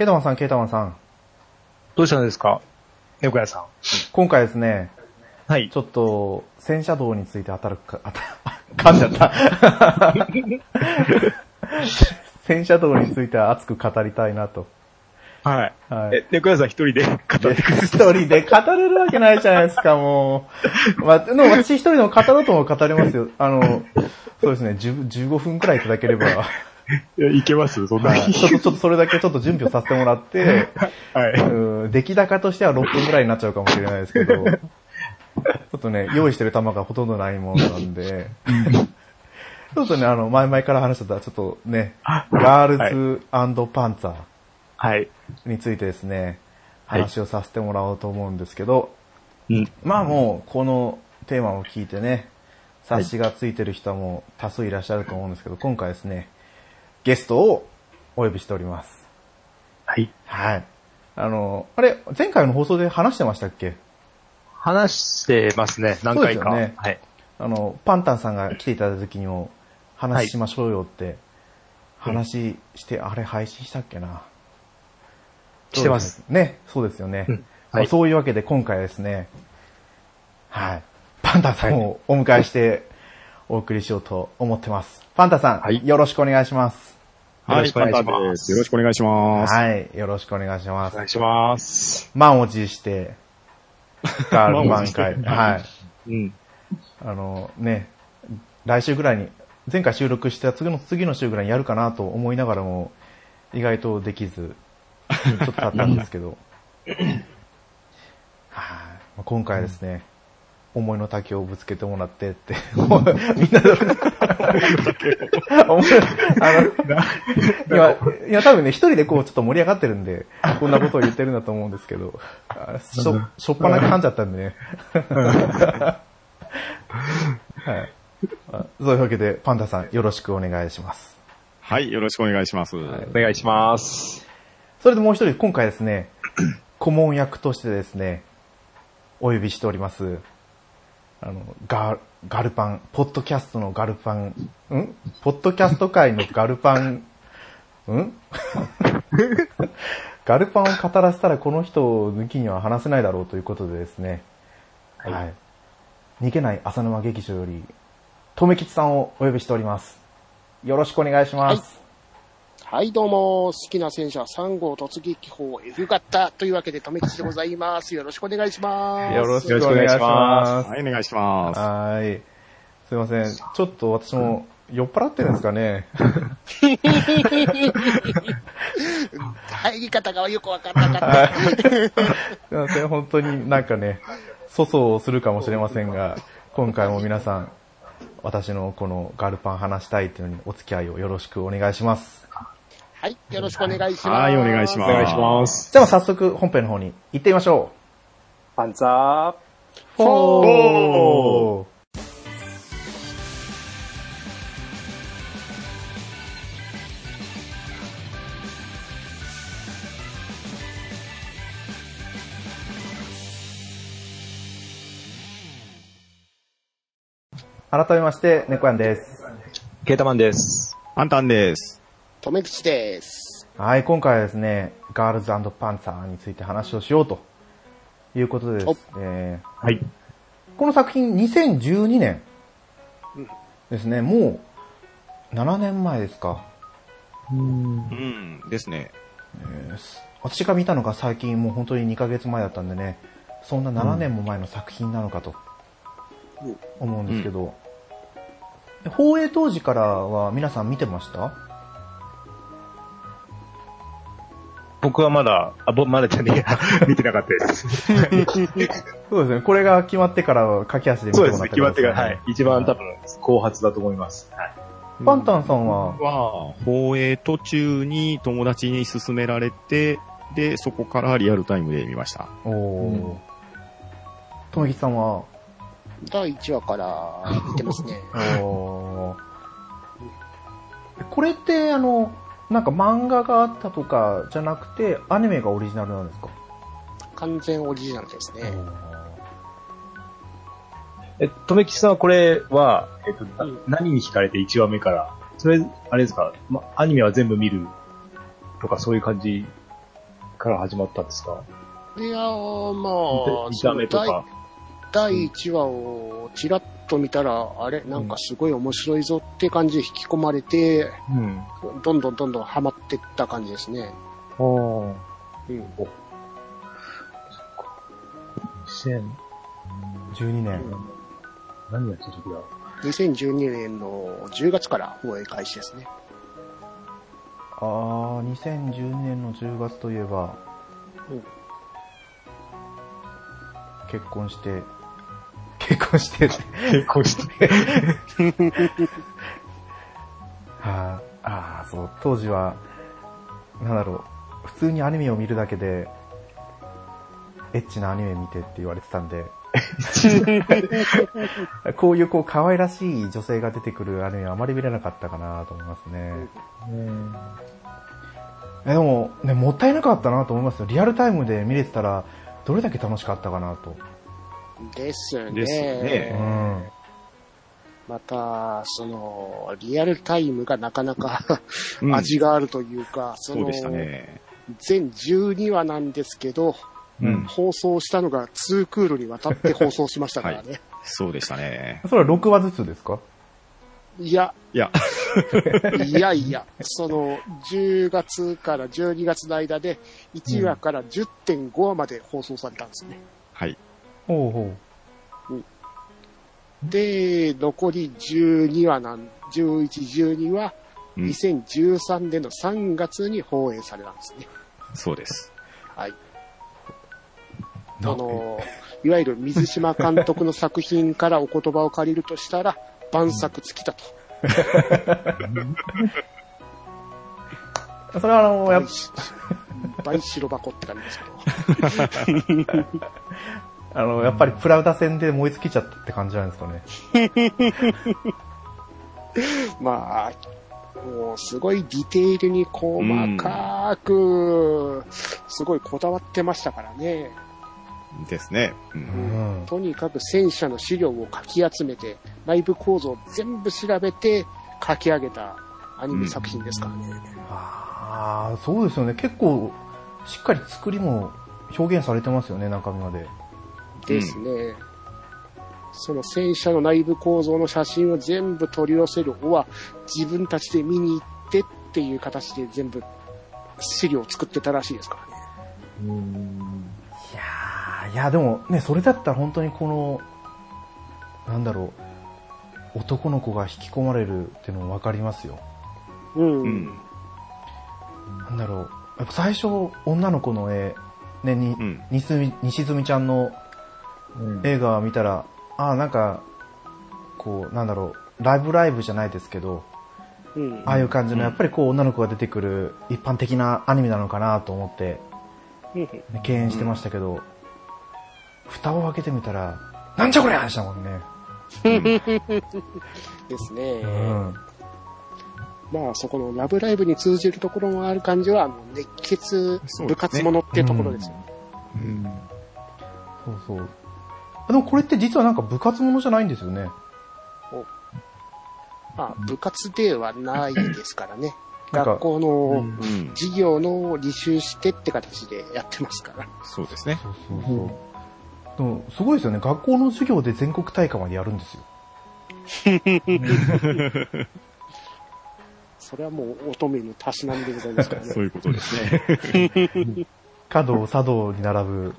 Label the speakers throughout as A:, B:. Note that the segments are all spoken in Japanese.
A: ケータマンさん、ケータマンさん。
B: どうしたんですか？猫屋さん。
A: 今回ですね、
B: はい。
A: ちょっと、戦車道について当たるか、当た、噛んじゃった。戦車道について熱く語りたいなと。
B: はい。
A: はい。
B: え、猫屋さん一人で語ってくる。
A: 一人で語れるわけないじゃないですか、もう。まあ、でも私一人でも語ろうとも語れますよ。あの、そうですね、10 15分くらいいただければ。
B: いやいけます？そんなに。
A: はいちょっと、ちょっとそれだけちょっと準備をさせてもらって、
B: はい。
A: うん出来高としては6分くらいになっちゃうかもしれないですけど、ちょっとね、用意してる球がほとんどないものなんで、ちょっとね、あの、前々から話してた、ちょっとね、ガールズパンツァ
B: はい。
A: ーについてですね、
B: はい
A: 話をさせてもらおうと思うんですけど、
B: うん。
A: まあもう、このテーマを聞いてね、察しがついてる人も多数いらっしゃると思うんですけど、今回ですね、ゲストをお呼びしております。
B: はい。
A: はい。あの、あれ、前回の放送で話してましたっけ？
B: 話してますね、何回か。
A: そうですよね
B: はい。
A: あの、パンタンさんが来ていただいた時にも、話しましょうよって、話して、あれ配信したっけな？
B: してます。
A: ね、そうですよね。
B: うんはい
A: まあそういうわけで今回はですね、はい。パンタンさんをお迎えしてお送りしようと思ってます。パンタンさん、
C: はい
A: よろしくお願いします。
B: よろしくお願いしま。
C: ですす。よろしくお願いします。
A: はい。よろしくお願いします
B: お願。いします。
A: 満を持して、ガール 満開。はい。
B: うん。
A: あのね、来週ぐらいに、前回収録した次の次の週ぐらいにやるかなと思いながらも、意外とできず、ちょっと経ったんですけど。はい、今回ですね、思いの丈をぶつけてもらってって、みんなで、思いあの、今、いや多分ね、一人でこうちょっと盛り上がってるんで、こんなことを言ってるんだと思うんですけど、あしょ、しょっぱな噛んじゃったんでね。はい。あそういうわけで、パンダさんよろしくお願いします。
C: はい、よろしくお願いします。
B: お願いします。
A: それでもう一人、今回ですね、顧問役としてですね、お呼びしております。あの、ガガルパン、ポッドキャストのガルパン、ん？ポッドキャスト界のガルパン、ん？ガルパンを語らせたらこの人を抜きには話せないだろうということでですね、
B: はい
A: はい。逃げない浅沼劇場より、とめきちさんをお呼びしております。よろしくお願いします。
D: はい、どうも、好きな戦車3号突撃砲 F 型というわけで、とめきちでございます。よろしくお願いします。
A: よろしくお願いします。
C: はい、お願いします。
A: はい。すいません。ちょっと私も酔っ払ってるんですかね？
D: 入り方がよくわからなかった。
A: すいません。本当になんかね、粗相をするかもしれませんが、今回も皆さん、私のこのガルパン話したいっていうのにお付き合いをよろしくお願いします。
D: はい、よろしくお願いします。
C: はいお願いします
B: お願いします。
A: じゃあ早速本編の方に行ってみましょ
B: パンツァー。
A: う。フォー改めまして、猫やんです。
B: ケータマンです。
C: パンタンです。
D: とめきちです。
A: はい、今回はですね、ガールズパンツァーについて話をしようということでですね、
B: はい。
A: この作品2012年ですね、もう7年前ですか。
C: うん、ですね。
A: え私が見たのが最近もう本当に2ヶ月前だったんでね、そんな7年も前の作品なのかと思うんですけど、放映当時からは皆さん見てました？
B: 僕はまだ、あ、ぼ、まだじゃねえや。見てなかったです。
A: そうですね、これが決まってからは駆け足で見てもら
B: そうですね、決まってから、はい。一番多分、後発だと思います。はい。
A: パンタンさんは、
C: は、放映途中に友達に勧められて、で、そこからリアルタイムで見ました。
A: おー、とめきさんは、
D: 第1話から見てますね。
A: おーこれって、あの、なんか漫画があったとかじゃなくて、アニメがオリジナルなんですか？
D: 完全オリジナルですね。
B: え、とめきちさんはこれは、えっと、な
D: うん。
B: 何に惹かれて1話目から、それ、あれですか、ま、アニメは全部見るとかそういう感じから始まったんですか？
D: いやー、まあ、
B: 見た目とか。
D: 第第1話をちらっと見たら、あれ？なんかすごい面白いぞって感じで引き込まれて、
B: うん。
D: どんどんどんどんハマってった感じですね。
B: おー。
D: うん。
B: 2000、
A: 12年。
B: 何やってる時だ
D: ？2012年の10月から放映開始ですね。
A: あー、2012年の10月といえば、
D: うん
A: 結婚して、結婚して
B: 結婚して。
A: はい、あー、そう、当時は、なんだろう、普通にアニメを見るだけで、エッチなアニメ見てって言われてたんで、こういうこう可愛らしい女性が出てくるアニメはあまり見れなかったかなと思いますね。
B: うん。
A: えでも、ね、もったいなかったなと思いますよ。リアルタイムで見れてたら、どれだけ楽しかったかなと。
D: ですね。
C: ですね
A: うん。
D: また、その、リアルタイムがなかなか
C: うん
D: 味があるというか、その
C: そうでしたね。
D: 全12話なんですけど、
C: うん。
D: 放送したのが2クールにわたって放送しましたからね。
C: そうでしたね。
A: それは6話ずつですか？
D: い、や、
C: いや、
D: いやいや、その、10月から12月の間で、1話から10.5話まで放送されたんですね。
C: はい。
A: ほうほ
D: で、残り12話なん、11、12は、
C: うん
D: 2013年の3月に放映されたんですね。
C: そうです。
D: はい。
A: う。
D: あの、いわゆる水島監督の作品からお言葉を借りるとしたら、万作尽きたと。
A: それはあの、やっ
D: 倍し倍白箱って感じですけど。
A: あの、やっぱりプラウダ戦で燃え尽きちゃったって感じなんですかね。
D: まあ、もうすごいディテールに細かく、すごいこだわってましたからね。
C: ですね。う。
A: うんん。
D: とにかく戦車の資料をかき集めて、内部構造を全部調べて書き上げたアニメ作品ですからね。
A: ああ、そうですよね。結構、しっかり作りも表現されてますよね、中身まで。
D: ですね。その戦車の内部構造の写真を全部取り寄せるおは自分たちで見に行ってっていう形で全部資料を作ってたらしいですからね。
A: いやー、いやでもね、それだったら本当にこの、なんだろう、男の子が引き込まれるっていうのもわかりますよ。
D: うん。
C: うん。
A: なんだろう、やっぱ最初、女の子の絵、ね、に、
C: うん。
A: にすみ西住ちゃんの
B: うん。
A: 映画を見たら、ああ、なんか、こう、なんだろう、ライブライブじゃないですけど、
D: うん。
A: ああいう感じの、やっぱりこう、女の子が出てくる一般的なアニメなのかなと思って、敬遠してましたけど、蓋を開けてみたら、なんじゃこりゃでしたもんね。
D: ですね。
A: うん。
D: まあ、そこのラブライブに通じるところもある感じは、あの熱血部活ものってところですよね。
C: うん。
A: そうそう。でもこれって実はなんか部活ものじゃないんですよね。
D: まあ、部活ではないですからね。学校の
C: うん。
D: 授業の履修してって形でやってますから。
C: そうですね。
A: そうそうそう。でも、すごいですよね。学校の授業で全国大会までやるんですよ。
D: それはもう乙女のたしなんでございますからね
C: そ。ういうことですね。
A: 華道、茶道に並ぶ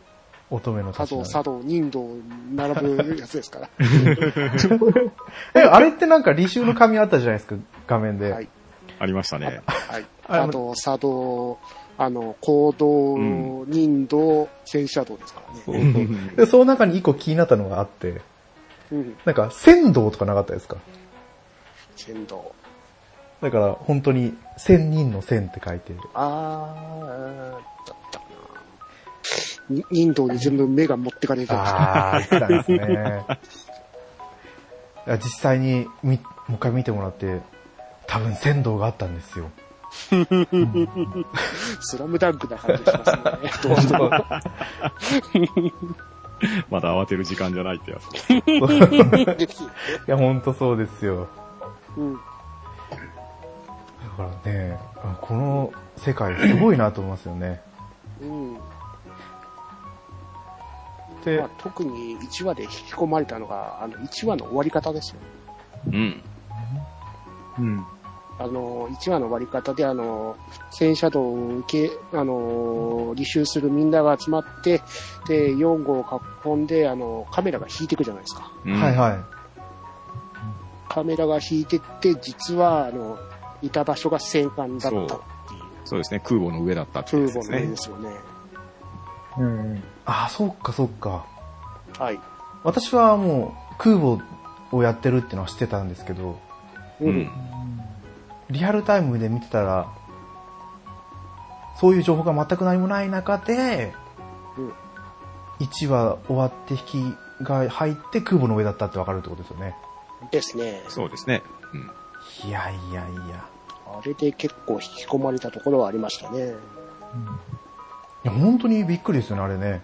A: 乙女の
D: 茶道、
A: たちな
D: 茶道、忍道に並ぶやつですから。
A: え、あれってなんか履修の紙あったじゃないですか、画面で。
D: はい。
C: ありましたね。
D: はい。
A: あ
D: 茶道、茶道、あの、行動、
C: うん
D: 忍道、戦車道ですからね。
A: そうそうで、その中に一個気になったのがあって、
D: うん。
A: なんか、仙道とかなかったですか？
D: 剣道。
A: だから、本当に、千人の千って書いて、
D: あー、な。に忍道に全部目が持ってかれてた。
A: あー、言ったんですね。いや実際にみ、もう一回見てもらって、多分仙道があったんですよ。
D: スラムダンクな感じしますね。どうしても。
C: まだ慌てる時間じゃないってやつ。
A: いや、ほんとそうですよ。
D: うん。
A: だからね、あこの世界すごいなと思いますよね。
D: うん。
A: で、
D: まあ、特に1話で引き込まれたのが、あの、1話の終わり方ですよ。
C: うん。
B: うん。
D: あの、1話の終わり方で、あの、戦車道を受け、あの、履修するみんなが集まって、で、4号を囲んで、あの、カメラが引いていくじゃないですか。
C: うん
A: はいはい。
D: カメラが引いてって、実は、あの、いた場所が戦艦だったっていう、
C: そうですね。空母の上だったってね
D: 母の上で。すよね。
B: うん。
A: ああ、そっかそっか。
D: はい。
A: 私はもう空母をやってるっていうのは知ってたんですけど、
D: う。
C: うんん。
A: リアルタイムで見てたら、そういう情報が全く何もない中で、
D: うん
A: 1話終わって引きが入って空母の上だったってわかるってことですよね。
D: ですね。
C: そうですね。うん。
A: いやいやいや。
D: あれで結構引き込まれたところはありましたね。
A: いや、本当にびっくりですよね、あれね。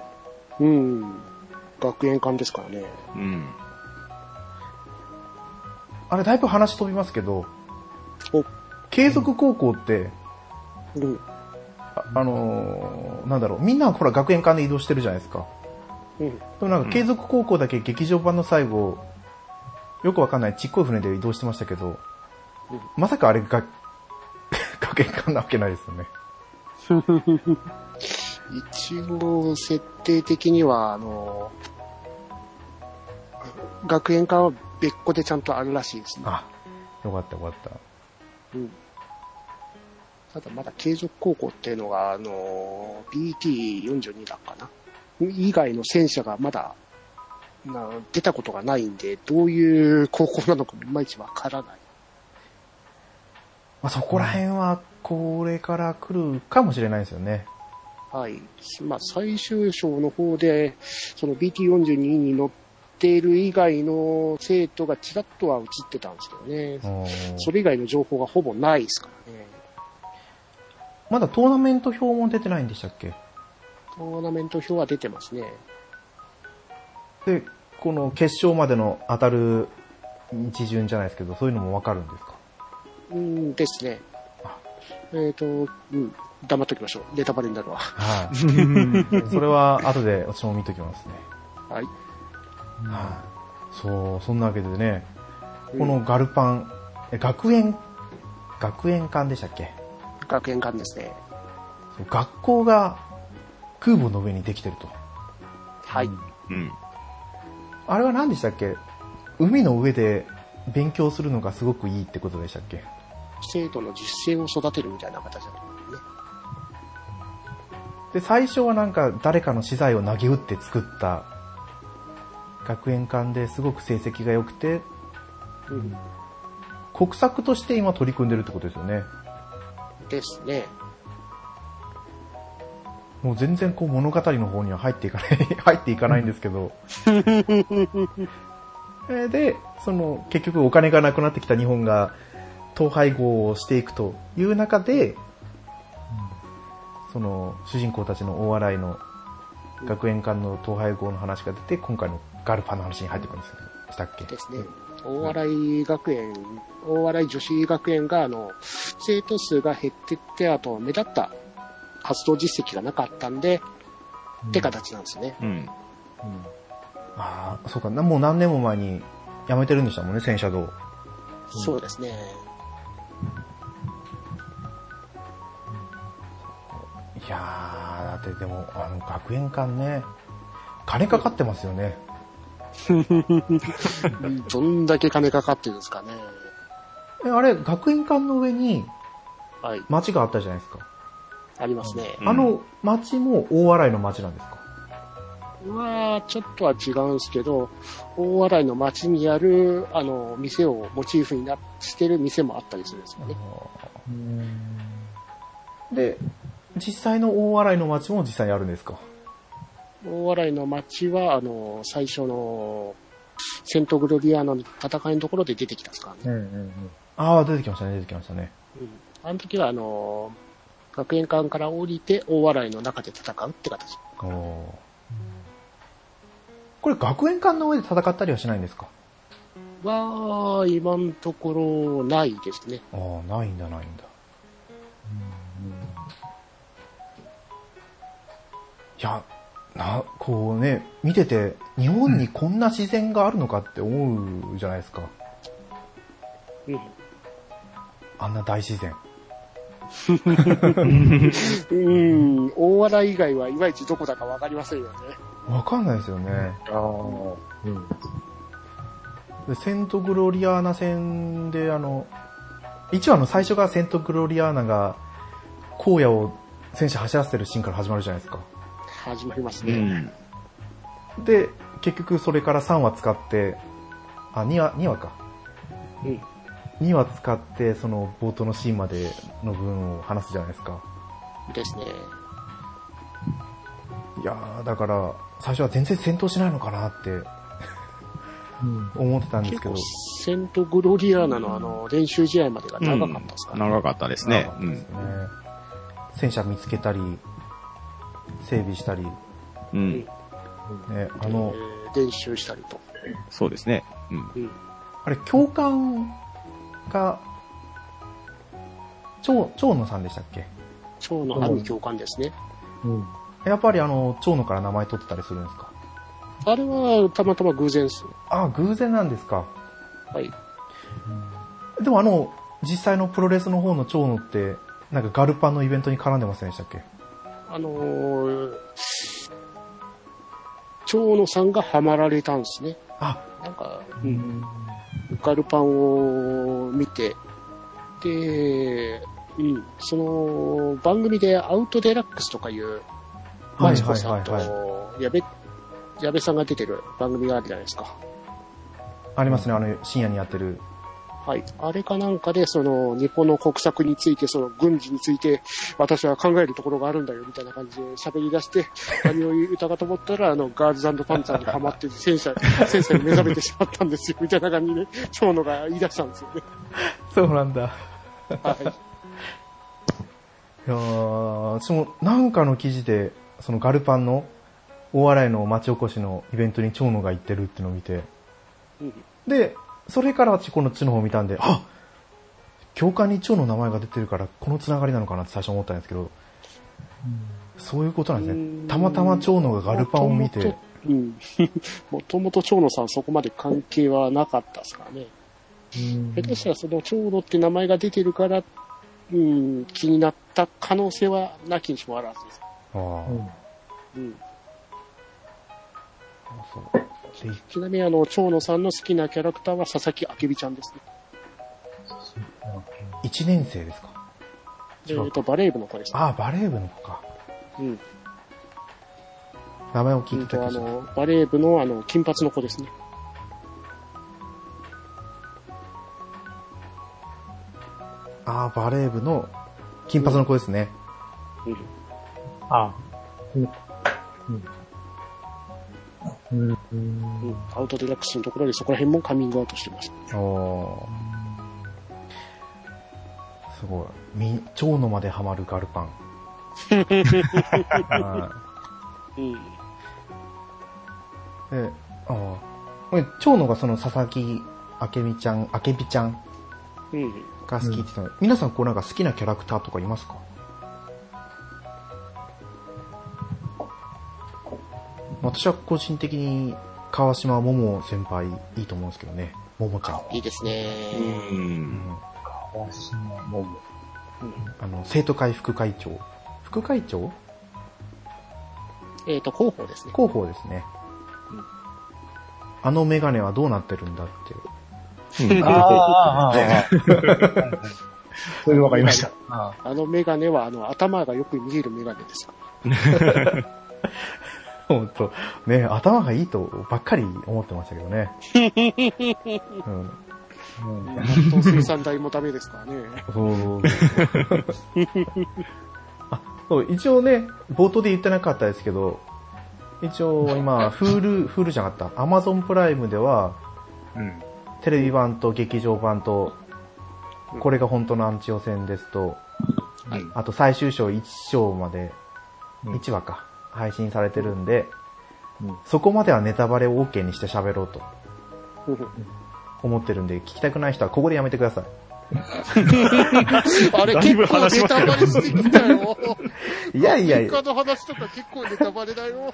D: うん。学園館ですからね。
C: うん。
A: あれだいぶ話飛びますけど
D: お、
A: 継続高校って、
D: うん。
A: ああのーなんだろう、みんなほら学園館で移動してるじゃないですか。
D: うん。
A: でもなんか継続高校だけ劇場版の最後、よくわかんないちっこい船で移動してましたけど、
D: うん
A: まさかあれが、学園館なわけないですよね。
D: 一応、設定的には、あの、学園館は別個でちゃんとあるらしいですね。
A: あ、よかったよかった。
D: うん。ただまだ継続高校っていうのが、あの、BT42 だかな。以外の戦車がまだ、な出たことがないんで、どういう高校なのかもいまいちわからない。
A: まあ、そこら辺はこれから来るかもしれないですよね。
D: はい。まあ、最終章の方で、その BT42 に乗っている以外の生徒がちらっとは映ってたんですけどね。
A: うん
D: それ以外の情報がほぼないですからね。
A: まだトーナメント表も出てないんでしたっけ？
D: トーナメント表は出てますね。
A: で、この決勝までの当たる一巡じゃないですけど、そういうのもわかるんですか？
D: うんですね。えっ、と、うん、黙っときましょう。ネタバレになるわ。
A: はい。それは後で私も見ときますね。
D: はい。
A: はい。そう、そんなわけでね、このガルパン、え学園、学園館でしたっけ？
D: 学園館ですね。
A: そう学校が空母の上にできてると。
D: はい。
C: うん。
A: あれは何でしたっけ？海の上で勉強するのがすごくいいってことでしたっけ？
D: 生徒の実践を育てるみたいな形だと思うね。
A: で、最初はなんか誰かの資材を投げ打って作った学園館ですごく成績が良くて、
D: うん。
A: 国策として今取り組んでるってことですよね。
D: ですね。
A: もう全然こう物語の方には入っていかない、入っていかないんですけど。えーで、その結局お金がなくなってきた日本が統廃合をしていくという中で、その主人公たちの大洗いの学園間の統廃合の話が出て、今回のガルパンの話に入ってくるんですよ。したっけ？
D: ですね。大洗学園、大洗女子学園が、あの、生徒数が減ってって、あと、目立った活動実績がなかったんで、って形なんですね。
C: うん。
A: ああ、そうか、なもう何年も前に辞めてるんでしたもんね、戦車道。
D: そうですね。
A: いやー、だってでも、あの、学園館ね、金かかってますよね。
D: どんだけ金かかってるんですかね。
A: え、あれ、学園館の上に
D: はい。
A: 町があったじゃないですか。
D: ありますね。
C: うん
A: あの町も大洗の町なんですか？
D: まあ、ちょっとは違うんですけど、大洗の街にある、あの、店をモチーフになしてる店もあったりするんですよね。
A: で、実際の大洗の町も実際にあるんですか？
D: 大洗の街は、あの、最初の、セントグロリアの戦いのところで出てきたんですからね。
B: うんうんうん。
A: ああ、出てきましたね、出てきましたね。
D: うん。あの時は、あの、学園館から降りて大洗の中で戦うって形。
A: おーこれ学園館の上で戦ったりはしないんですか？
D: は、今のところないですね。
A: ああ、ないんだ、ないんだ。や、な、こうね、見てて、日本にこんな自然があるのかって思うじゃないですか。
D: うん。
A: あんな大自然。
D: うん、大笑い以外はいまいちどこだかわかりませんよね。
A: わかんないですよね。
B: ああ。うん。
A: でセントグロリアーナ戦で、あの、一話の最初がセントグロリアーナが、荒野を戦車走らせてるシーンから始まるじゃないですか。
D: 始まります
C: う
D: ね。
C: ん。
A: で、結局それから3話使って、あ、2話、2話か。
D: うん。
A: 2話使って、その冒頭のシーンまでの分を話すじゃないですか。
D: ですね。
A: いやー、だから、最初は全然戦闘しないのかなって思ってたんですけど
D: セントグロリアーナのあの、練習試合までが長かったですからね。
C: 長かったですね。うん
A: 長かったです。ね。戦車見つけたり、整備したり、ね、
C: うん。
A: あの、
D: えー練習したりと。
C: そうですね。うん。
D: うん。
A: あれ、教官が、長、長野さんでしたっけ？
D: 蝶のある教官ですね。
B: うん。
A: やっぱりあの、長野から名前取ってたりするんですか？
D: あれはたまたま偶然です。
A: あ、偶然なんですか。
D: はい。
A: でもあの、実際のプロレスの方の長野って、なんかガルパンのイベントに絡んでませんでしたっけ？
D: あのー、蝶野さんがハマられたんですね。
A: あ、
D: なんか、うん。ガルパンを見て、で、うん、その番組でアウトデラックスとかいう、
A: はい
D: マツコさんと
A: はいはい
D: 矢部、矢部さんが出てる番組があるじゃないですか。
A: ありますね、あの、深夜にやってる。
D: はい。あれかなんかで、その、日本の国策について、その、軍事について、私は考えるところがあるんだよ、みたいな感じで喋り出して、何を言うたかと思ったら、あの、ガールズパンツァーにハマって、戦車、戦車に目覚めてしまったんですよ、みたいな感じで、長野が言い出したんですよね。
A: そうなんだ。
D: はい。
A: いやー私もなんかの記事で、そのガルパンの大洗の町おこしのイベントに長野が行ってるっていうのを見て、
D: うん
A: で、それから私この地の方を見たんで、あ教官に長の名前が出てるからこのつながりなのかなって最初思ったんですけど、そういうことなんです
D: うん
A: ね。たまたま長野がガルパンを見て、
D: もともとうん。もともと長野さんそこまで関係はなかったですからね。下手したらその長野って名前が出てるから、うん、気になった可能性はなきにしもあらずです。
A: あー
D: うん。
A: そうで
D: ちなみにあの、長野さんの好きなキャラクターは佐々木明美ちゃんですね。
A: 1年生ですか？
D: えっ、と、バレー部の子ですね。
A: ああ、バレー部の子か。
D: うん。
A: 名前を聞いてた
D: あの、バレー部のあの、金髪の子ですね。
A: ああ、バレー部の金髪の子ですね。
D: うん。
B: あうん。うん。うん。
D: うん。アウトデラックスのところでそこら辺もカミングアウトしてます。
A: おーすごい。み、蝶野までハマるガルパン。は
D: うん。
A: いで、ああ。これ、蝶野がその佐々木明美ちゃん、明美ちゃん
D: うん。
A: が好きって言ったの、皆さんこうなんか好きなキャラクターとかいますか？私は個人的に川島桃先輩いいと思うんですけどね。桃ちゃん。
D: いいですね。
C: う。
A: うんん
B: 川島桃。
A: あの、生徒会副会長。副会長？
D: えっ、と、広報ですね。
A: 広報ですね。あのメガネはどうなってるんだって。
B: ああ、ああ、それでわかりました。あ
D: あのメガネは、あの、頭がよく見えるメガネです。
A: 本当ね、頭がいいとばっかり思ってましたけどね。うん、
D: 本当生産代もダメですからね。
A: そうそうそうあそう一応ね、冒頭で言ってなかったですけど、一応今、 Hulu、Hulu じゃなかった、アマゾンプライムでは、
B: うん。
A: テレビ版と劇場版と、これが本当のアンツィオ戦ですと、
D: はい。
A: あと最終章1章まで、
B: うん。
A: 1話か、配信されてるんで、
B: うん
A: そこまではネタバレを OK にして喋ろうと
D: うん
A: 思ってるんで、聞きたくない人はここでやめてください。
D: あれ結構ネタバレしてきたよ。
A: いやいやいや
D: 他の話とか結構ネタバレだよ。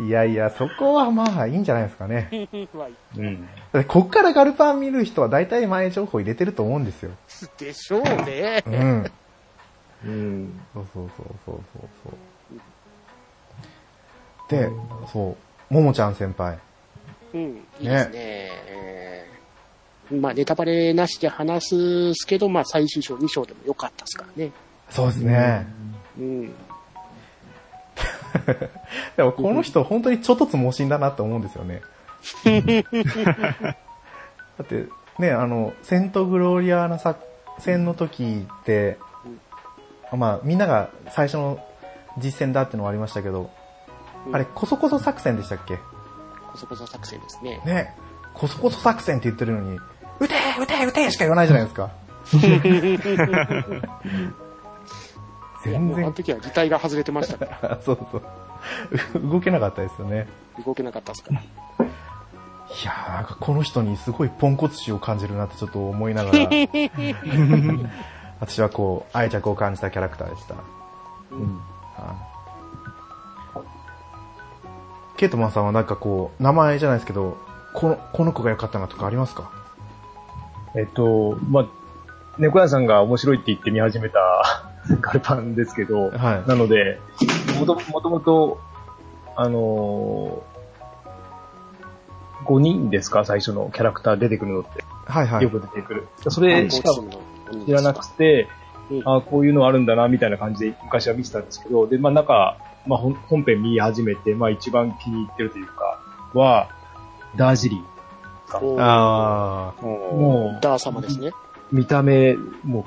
A: いやいや、そこはまあいいんじゃないですかね。
D: まあ
B: うん。
A: こっからガルパン見る人は大体前情報入れてると思うんですよ。
D: でしょうね
A: う。ん。
B: うん。
A: そうそうそうそうそう。で、そう、ももちゃん先輩。
D: うん、いいですね。えーまあ、ネタバレなしで話すけど、まあ、最終章2章でも良かったですからね。
A: そうですね。
D: うん。
A: でもこの人本当にちょっとつ盲信だなって思うんですよね。だって、ね、あの、セントグローリアーナ作戦の時って、まあみんなが最初の実戦だってのはありましたけど、あれ、こそこそ作戦でしたっけ？
D: こそこそ作戦ですね。
A: ね、こそこそ作戦って言ってるのに、撃て撃て撃てしか言わないじゃないですか。全然、
D: うあの時は擬態が外れてましたから、
A: そうそう。動けなかったですよね。
D: 動けなかったですから。
A: いやー、なんかこの人にすごいポンコツ心を感じるなってちょっと思いながら、私はこう、愛着を感じたキャラクターでした。
B: うん。
A: はいケイトマンさんはなんかこう、名前じゃないですけど、この、この子が良かったなとかありますか？
B: えっと、まあ、猫屋さんが面白いって言って見始めた ガルパンですけど、
A: はい
B: なので、もともともと、あのー、5人ですか？最初のキャラクター出てくるのって。
A: はいはい
B: よ。く出てくる。それしか知らなくて
D: うん、
B: あこういうのあるんだな、みたいな感じで昔は見てたんですけど、で、まあ、中、まあ、本本編見始めて、まあ、一番気に入ってるというか、は、ダージリン。
D: おー。
A: あ
B: も
D: ダー様ですね。
B: う、見た目も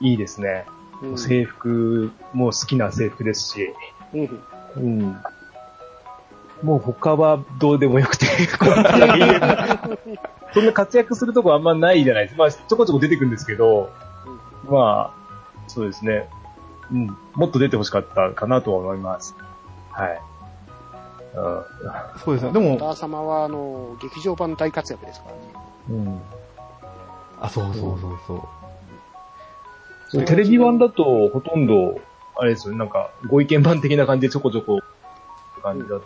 B: いいですね。
D: うん。
B: 制服も好きな制服ですし、
D: うん。
B: うん。もう他はどうでもよくて、こんな そんな活躍するとこあんまないじゃないですか。まあ、ちょこちょこ出てくるんですけど、まあ、そうですね。うん。もっと出てほしかったかなとは思います。はい。
A: あ、そうですね。でも、
D: ダー様は、あの、劇場版大活躍ですからね。
B: うん。
A: あ、そうそうそうそう。
B: そうテレビ版だと、ほとんど、あれですよね、なんか、ご意見版的な感じでちょこちょこ、感じだっ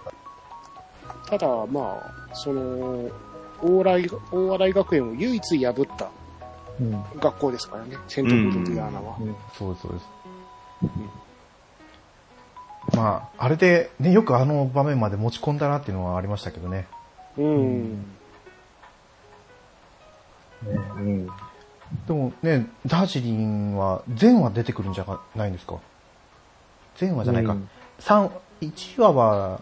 B: た。
D: ただ、まあ、その、大洗、大洗学園を唯一破った
B: うん。
D: 学校ですからね、セントブルディアーナは。
A: そうです、そうです。まあ、あれで、ね、よくあの場面まで持ち込んだなっていうのはありましたけどね。
D: うん。
B: ねうん。
A: でもね、ダージリンは、全話出てくるんじゃないんですか？全話じゃないか。
B: うん
A: 三1話は、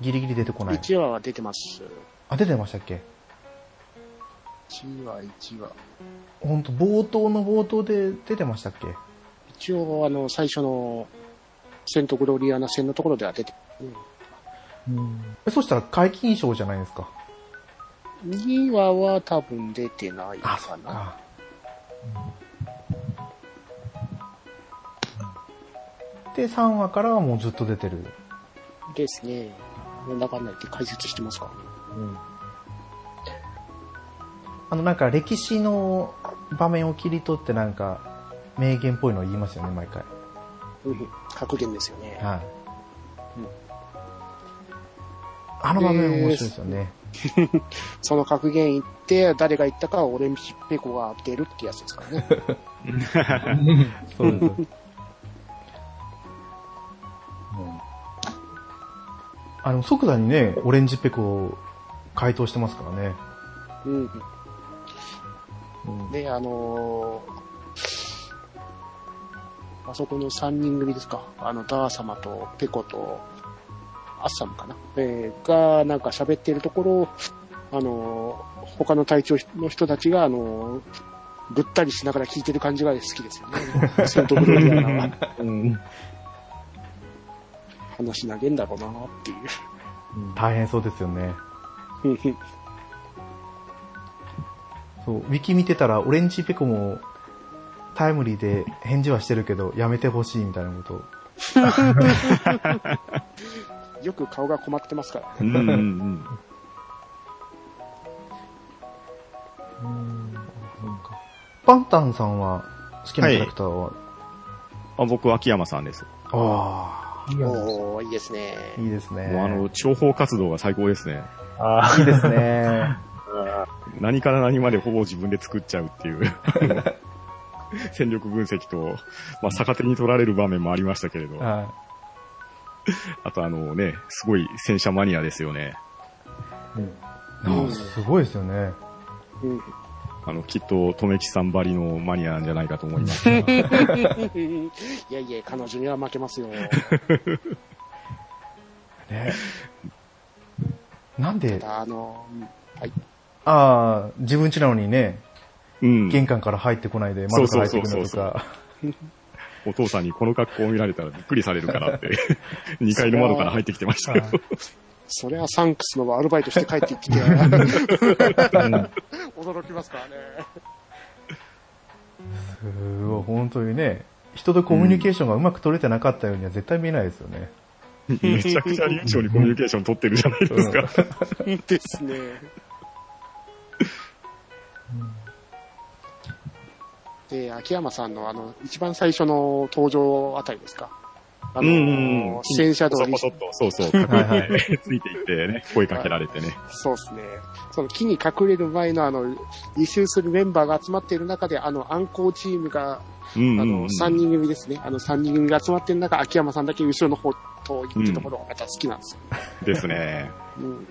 A: ギリギリ出てこない。
D: 1話は出てます。
A: あ、出てましたっけ
D: ？1話、1話。
A: ほんと、冒頭の冒頭で出てましたっけ？
D: 一応、あの、最初の、セントグロリアーナ戦のところでは出て、
B: うん。
A: えそしたら解禁賞じゃないですか
D: ？2話は多分出てない
A: あ、
D: かな。
A: そっか。で、3話からはもうずっと出てる。
D: ですね。なんだかんだ言って解説してますからね。
B: うん。
A: あの、なんか歴史の場面を切り取ってなんか、名言っぽいの言いますよね、毎回。
D: うん。格言ですよね。
A: はい。
D: うん
A: あの場面面白いですよね。
D: その格言言って、誰が言ったかは俺にしっぺこが出るってやつですからね。
A: そうです。あの、即座にね、オレンジペコを回答してますからね。
D: うん。
B: うん
D: で、あのーあそこの3人組ですか。あの、ダー様とペコと、アッサムかな。えーが、なんか喋ってるところを、あのー他の隊長の人たちが、あのーぐったりしながら聞いてる感じが好きですよね。セントグロリアーナは
B: うん。
D: 話し投げんだろうなっていう。
A: 大変そうですよね。そう、ウィキ見てたら、オレンジペコもタイムリーで返事はしてるけど、やめてほしいみたいなことを。
D: よく顔が困ってますからね。
C: うんうんうん。
A: パンタンさんは好きなキャラクターは、
C: あ僕、秋山さんです。
A: あ
D: おー、いいですね。
A: あ、いいですね。
C: もうあの、諜報活動が最高ですね。
B: あ
A: いいですね。
C: 何から何までほぼ自分で作っちゃうっていう。戦力分析と、まあ、逆手に取られる場面もありましたけれど、
A: は
C: あとあのね、すごい戦車マニアですよね。
A: い。あすごいですよね。
D: うん。
C: あの、きっと、とめきさんばりのマニアなんじゃないかと思います。
D: いやいや、彼女には負けますよ。
A: ね。なんで、
D: あの、はい。
A: ああ、自分家なのにね、
C: うん。
A: 玄関から入ってこないで窓から入ってくるのとか。
C: お父さんにこの格好を見られたらびっくりされるからって、2階の窓から入ってきてましたよ。
D: それはサンクスのアルバイトして帰ってきて、驚きますからね。
A: すごい、本当にね、人とコミュニケーションがうまく取れてなかったようには絶対見えないですよね。
C: めちゃくちゃ流暢にコミュニケーション取ってるじゃないですか。
D: ですね。で、秋山さんのあの、一番最初の登場あたりですか？あの、
C: うんうんうん
D: 戦車通り
C: ポソポソっと、そうそう、
A: はいはい
C: ついていってね、声かけられてね。
D: そうですね。その木に隠れる前のあの、履修するメンバーが集まっている中で、あの、暗号チームが、
C: うんうんうん
D: あの、3人組ですね。あの、3人組が集まっている中、秋山さんだけ後ろの方と行ってところがまた好きなんですよ。
C: ですね。
D: うん。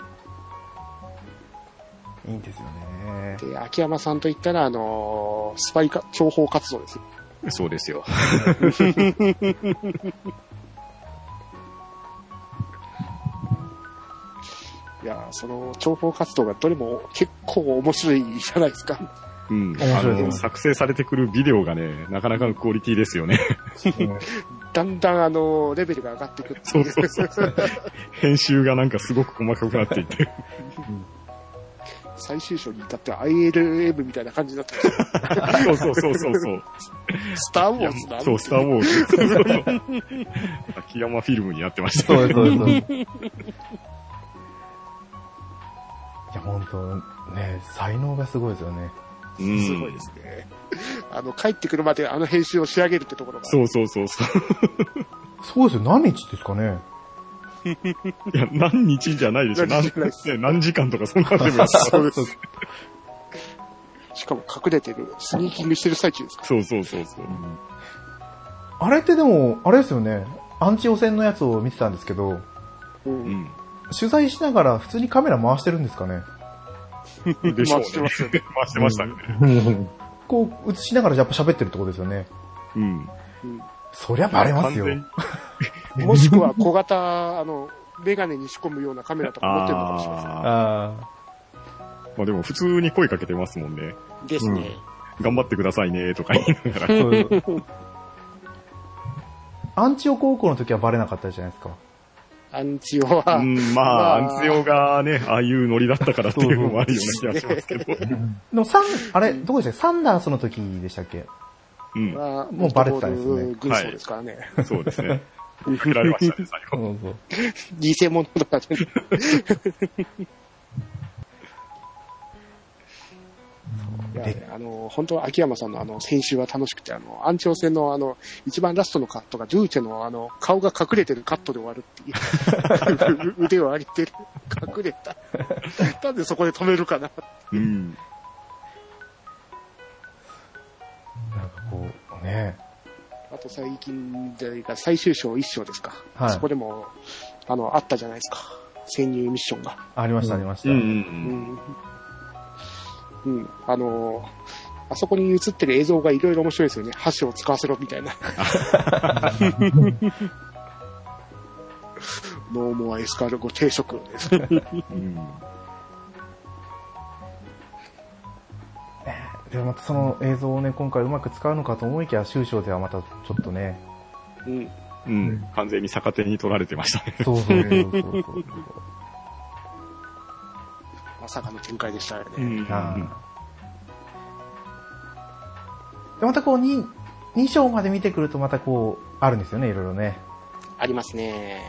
A: いいんですよね。
D: で、秋山さんといったら、あの、スパイか、情報活動ですよ。
C: そうですよ。
D: いや、その、情報活動がどれも結構面白いじゃないですか。
C: うん。あの、作成されてくるビデオがね、なかなかのクオリティですよね。
D: だんだんあの、レベルが上がっていくって
C: うそうそうそう。編集がなんかすごく細かくなっていって。
D: 最終章に至っては ILM みたいな感じになってます
C: そうそうそうそうそう。
D: スターウォーズだ。
C: そう、スターウォーズ。そ うそうそう。秋山フィルムになってました
A: そうそう。そういや、本当ね、才能がすごいですよね。
C: うん
D: すごいですね。あの、帰ってくるまであの編集を仕上げるってところが。
C: そうそうそうそう。
A: そうですよ、何日ですかね。
C: いや、何日じゃないでしょ。何
D: 何日じゃないです
C: ね何時間とかそんなんでもいいです
D: そうです。しかも隠れてる、スニーキングしてる最中ですか
C: そうそうそうそう。
A: あれってでも、あれですよね、アンチ汚染のやつを見てたんですけど、
D: う。
C: うんん。
A: 取材しながら普通にカメラ回してるんですかね。
C: でしょうね。
D: 回してますよね
C: 回してましたね。
A: こう、映しながらやっぱ喋ってるってことですよね。
C: うん。
A: そりゃバレますよ。
D: もしくは小型、あの、メガネに仕込むようなカメラとか持ってるのかもしれません。
C: あまあでも普通に声かけてますもんね。
D: ですね。
C: 頑張ってくださいね、とか言いながら。
A: アンチオ高校の時はバレなかったじゃないですか。
D: アンチオは、
C: うん、まあ、
D: まあ
C: アンツヨがね、ああいうノリだったからっていうのもあるような気がしますけど。
A: でもサン、あれ、どこでした？っけサンダースの時でしたっけ？
C: うん、
D: は
A: もうバレてたんですよね
D: 軍曹ですからね。
C: そうですね。かけられましたね、最後。
A: そうそう。
D: 偽物だね。いや
A: で
D: あの、本当秋山さんのあの、編集は楽しくて、あの、安長戦のあの、一番ラストのカットが、ドゥーチェのあの、顔が隠れてるカットで終わるっていう。腕を上げてる。隠れた。なんでそこで止めるかな。
C: うん。
A: なんかこう、ね
D: あと最近でいうか、最終章一章ですか。
A: はい
D: そこでも、あの、あったじゃないですか。潜入ミッションが。
A: ありました、ありました。
C: うんう。
D: うんん。うん。あの、あそこに映ってる映像がいろいろ面白いですよね。箸を使わせろみたいな。ノーモアエスカルゴ定食です。
C: うん
A: でもまたその映像をね、今回うまく使うのかと思いきや、終章ではまたちょっとね、
D: うん。
C: うん。完全に逆手に取られてましたね。
A: そうそうそうそうそう。
D: まさかの展開でしたよね。
C: うん
A: はいで、またこう、2、2章まで見てくるとまたこう、あるんですよね、いろいろね。
D: ありますね。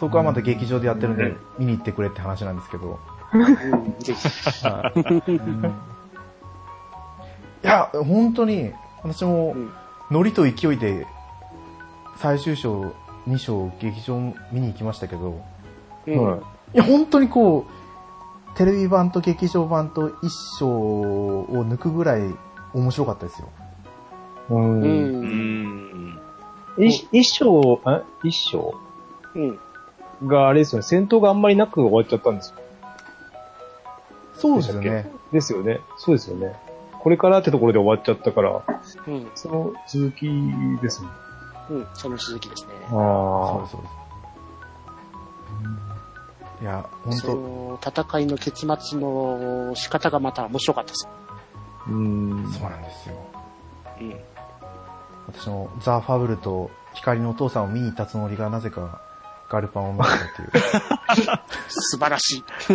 A: そこはまた劇場でやってるんで、見に行ってくれって話なんですけど。
D: うん、ぜひ。
A: はいや、本当に、私も
D: うん、
A: ノリと勢いで、最終章2章劇場見に行きましたけど、
D: うん。
B: はい
A: いや、本当にこう、テレビ版と劇場版と一章を抜くぐらい面白かったですよ。
B: うん
D: う。。
C: うんん。
B: 一一章、あ一章？
D: うん。
B: があれですよね、戦闘があんまりなく終わっちゃったんですよ。
A: そうですよね。
B: ですよね。そうですよね。これからってところで終わっちゃったから、
D: うん。
B: その続きですね。
D: うん。その続きですね。
A: そう
B: あ
A: ですそうです。いや、本
D: そ
A: 当
D: の戦いの結末の仕方がまた面白かったです。
B: あ。うん。
A: そうなんですよ。
D: うん。
A: 私のザ・ファブルと光のお父さんを見に行ったつもりがなぜかガルパンを見たっていう。
D: 素晴らしい。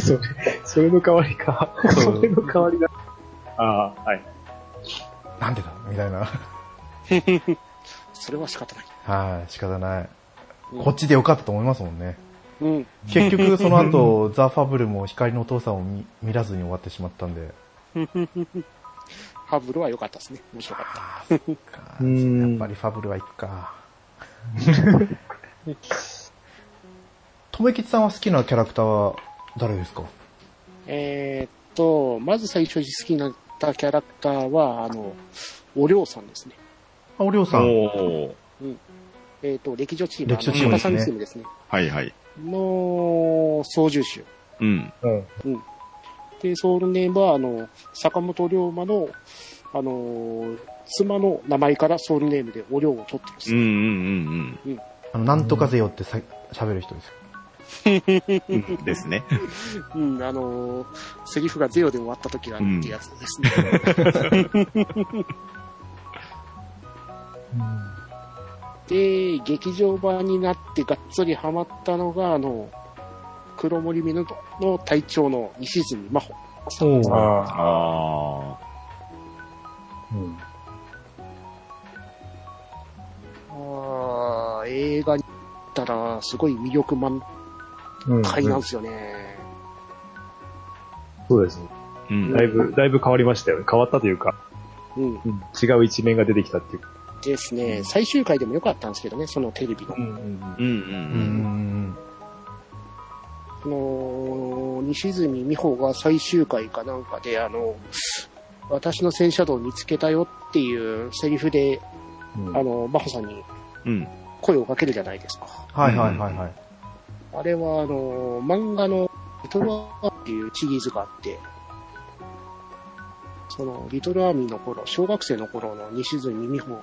B: それ、それの代わりか。
A: そ
B: れの代わりだ。ああ、はい。
A: なんでだみたいな。
D: それは仕方ない。
A: はい、仕方ない。
D: うん
A: こっちでよかったと思いますもんね。
D: うん。
A: 結局その後、ザ・ファブルも光のお父さんを見見らずに終わってしまったんで。
D: ハブルは良かったですね。面白かった。
A: か
B: うん
A: やっぱりファブルは行くか。とめきちさんは好きなキャラクターは誰ですか？
D: えーっと、まず最初に好きになったキャラクターは、あの、おりょうさんですね。
A: あ、おりょうさん。
C: おー。
D: えーっと、歴女チーム、
A: 歴女チームですね
D: チームですね。
C: はいはい。
D: の操縦手。
C: うん。
B: うん。
D: で、ソウルネームは、あの、坂本龍馬の、あの、妻の名前からソウルネームでおりょうを取ってるんです
C: うんう
D: よ。
C: ん
A: あの、なんとかぜよってさ喋る人です。
C: ですね。
D: うん、あの、セリフがゼロで終わった時があるってやつですね。で、劇場版になってがっつりハマったのが、あの、黒森美のの隊長の西住真帆さん。
B: ああ。
C: あ
B: うん。
D: あー映画に行ったら、すごい魅力満
B: うん
D: 開なんですよね。
B: そうですね。
C: ー。うん。
B: だいぶ、だいぶ変わりましたよね。変わったというか、
D: うん。
B: うん、違う一面が出てきたっていうか。
D: ですね。最終回でも良かったんですけどね、そのテレビの。
B: んうん
C: うんう
A: うんん。
D: あの、西住美穂が最終回かなんかで、あの、私の戦車道を見つけたよっていうセリフで、
B: うん。
D: あの、真帆さんに
C: うん。
D: 声をかけるじゃないですか。
A: はいはいはいはい。
D: あれは、あの、漫画のリトルアーミーっていうシリーズがあって、その、リトルアーミーの頃、小学生の頃の西住美穂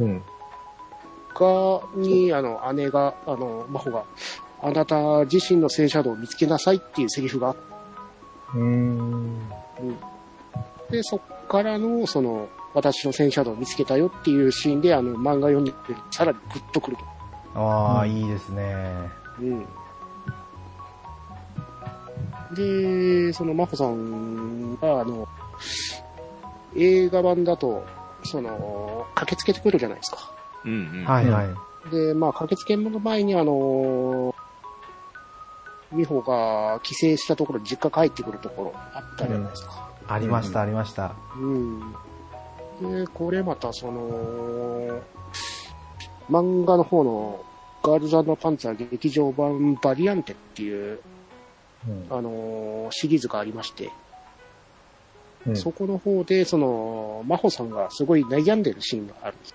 B: うん。
D: が、に、あの、姉が、あの、真帆が、あなた自身の戦車道を見つけなさいっていうセリフがあっ
B: うーん。
D: て、そっからの、その、私の戦車道を見つけたよっていうシーンで、あの、漫画読んでて、さらにグッとくると。
A: ああ、
B: うん
A: いいですね。
D: うん。で、その、真帆さんが、あの、映画版だと、その、駆けつけてくるじゃないですか。
C: うんうん。
A: はいはい。
D: で、まあ、駆けつけの前に、あの、美穂が帰省したところ、実家帰ってくるところあったじゃないですか。
A: ありましたありました。
D: うん。で、これまた、その、漫画の方の、ガールズパンツァー劇場版バリアンテっていう、
B: うん
D: あのシリーズがありまして、
B: うん
D: そこの方で、その、真帆さんがすごい悩んでるシーンがあるんです。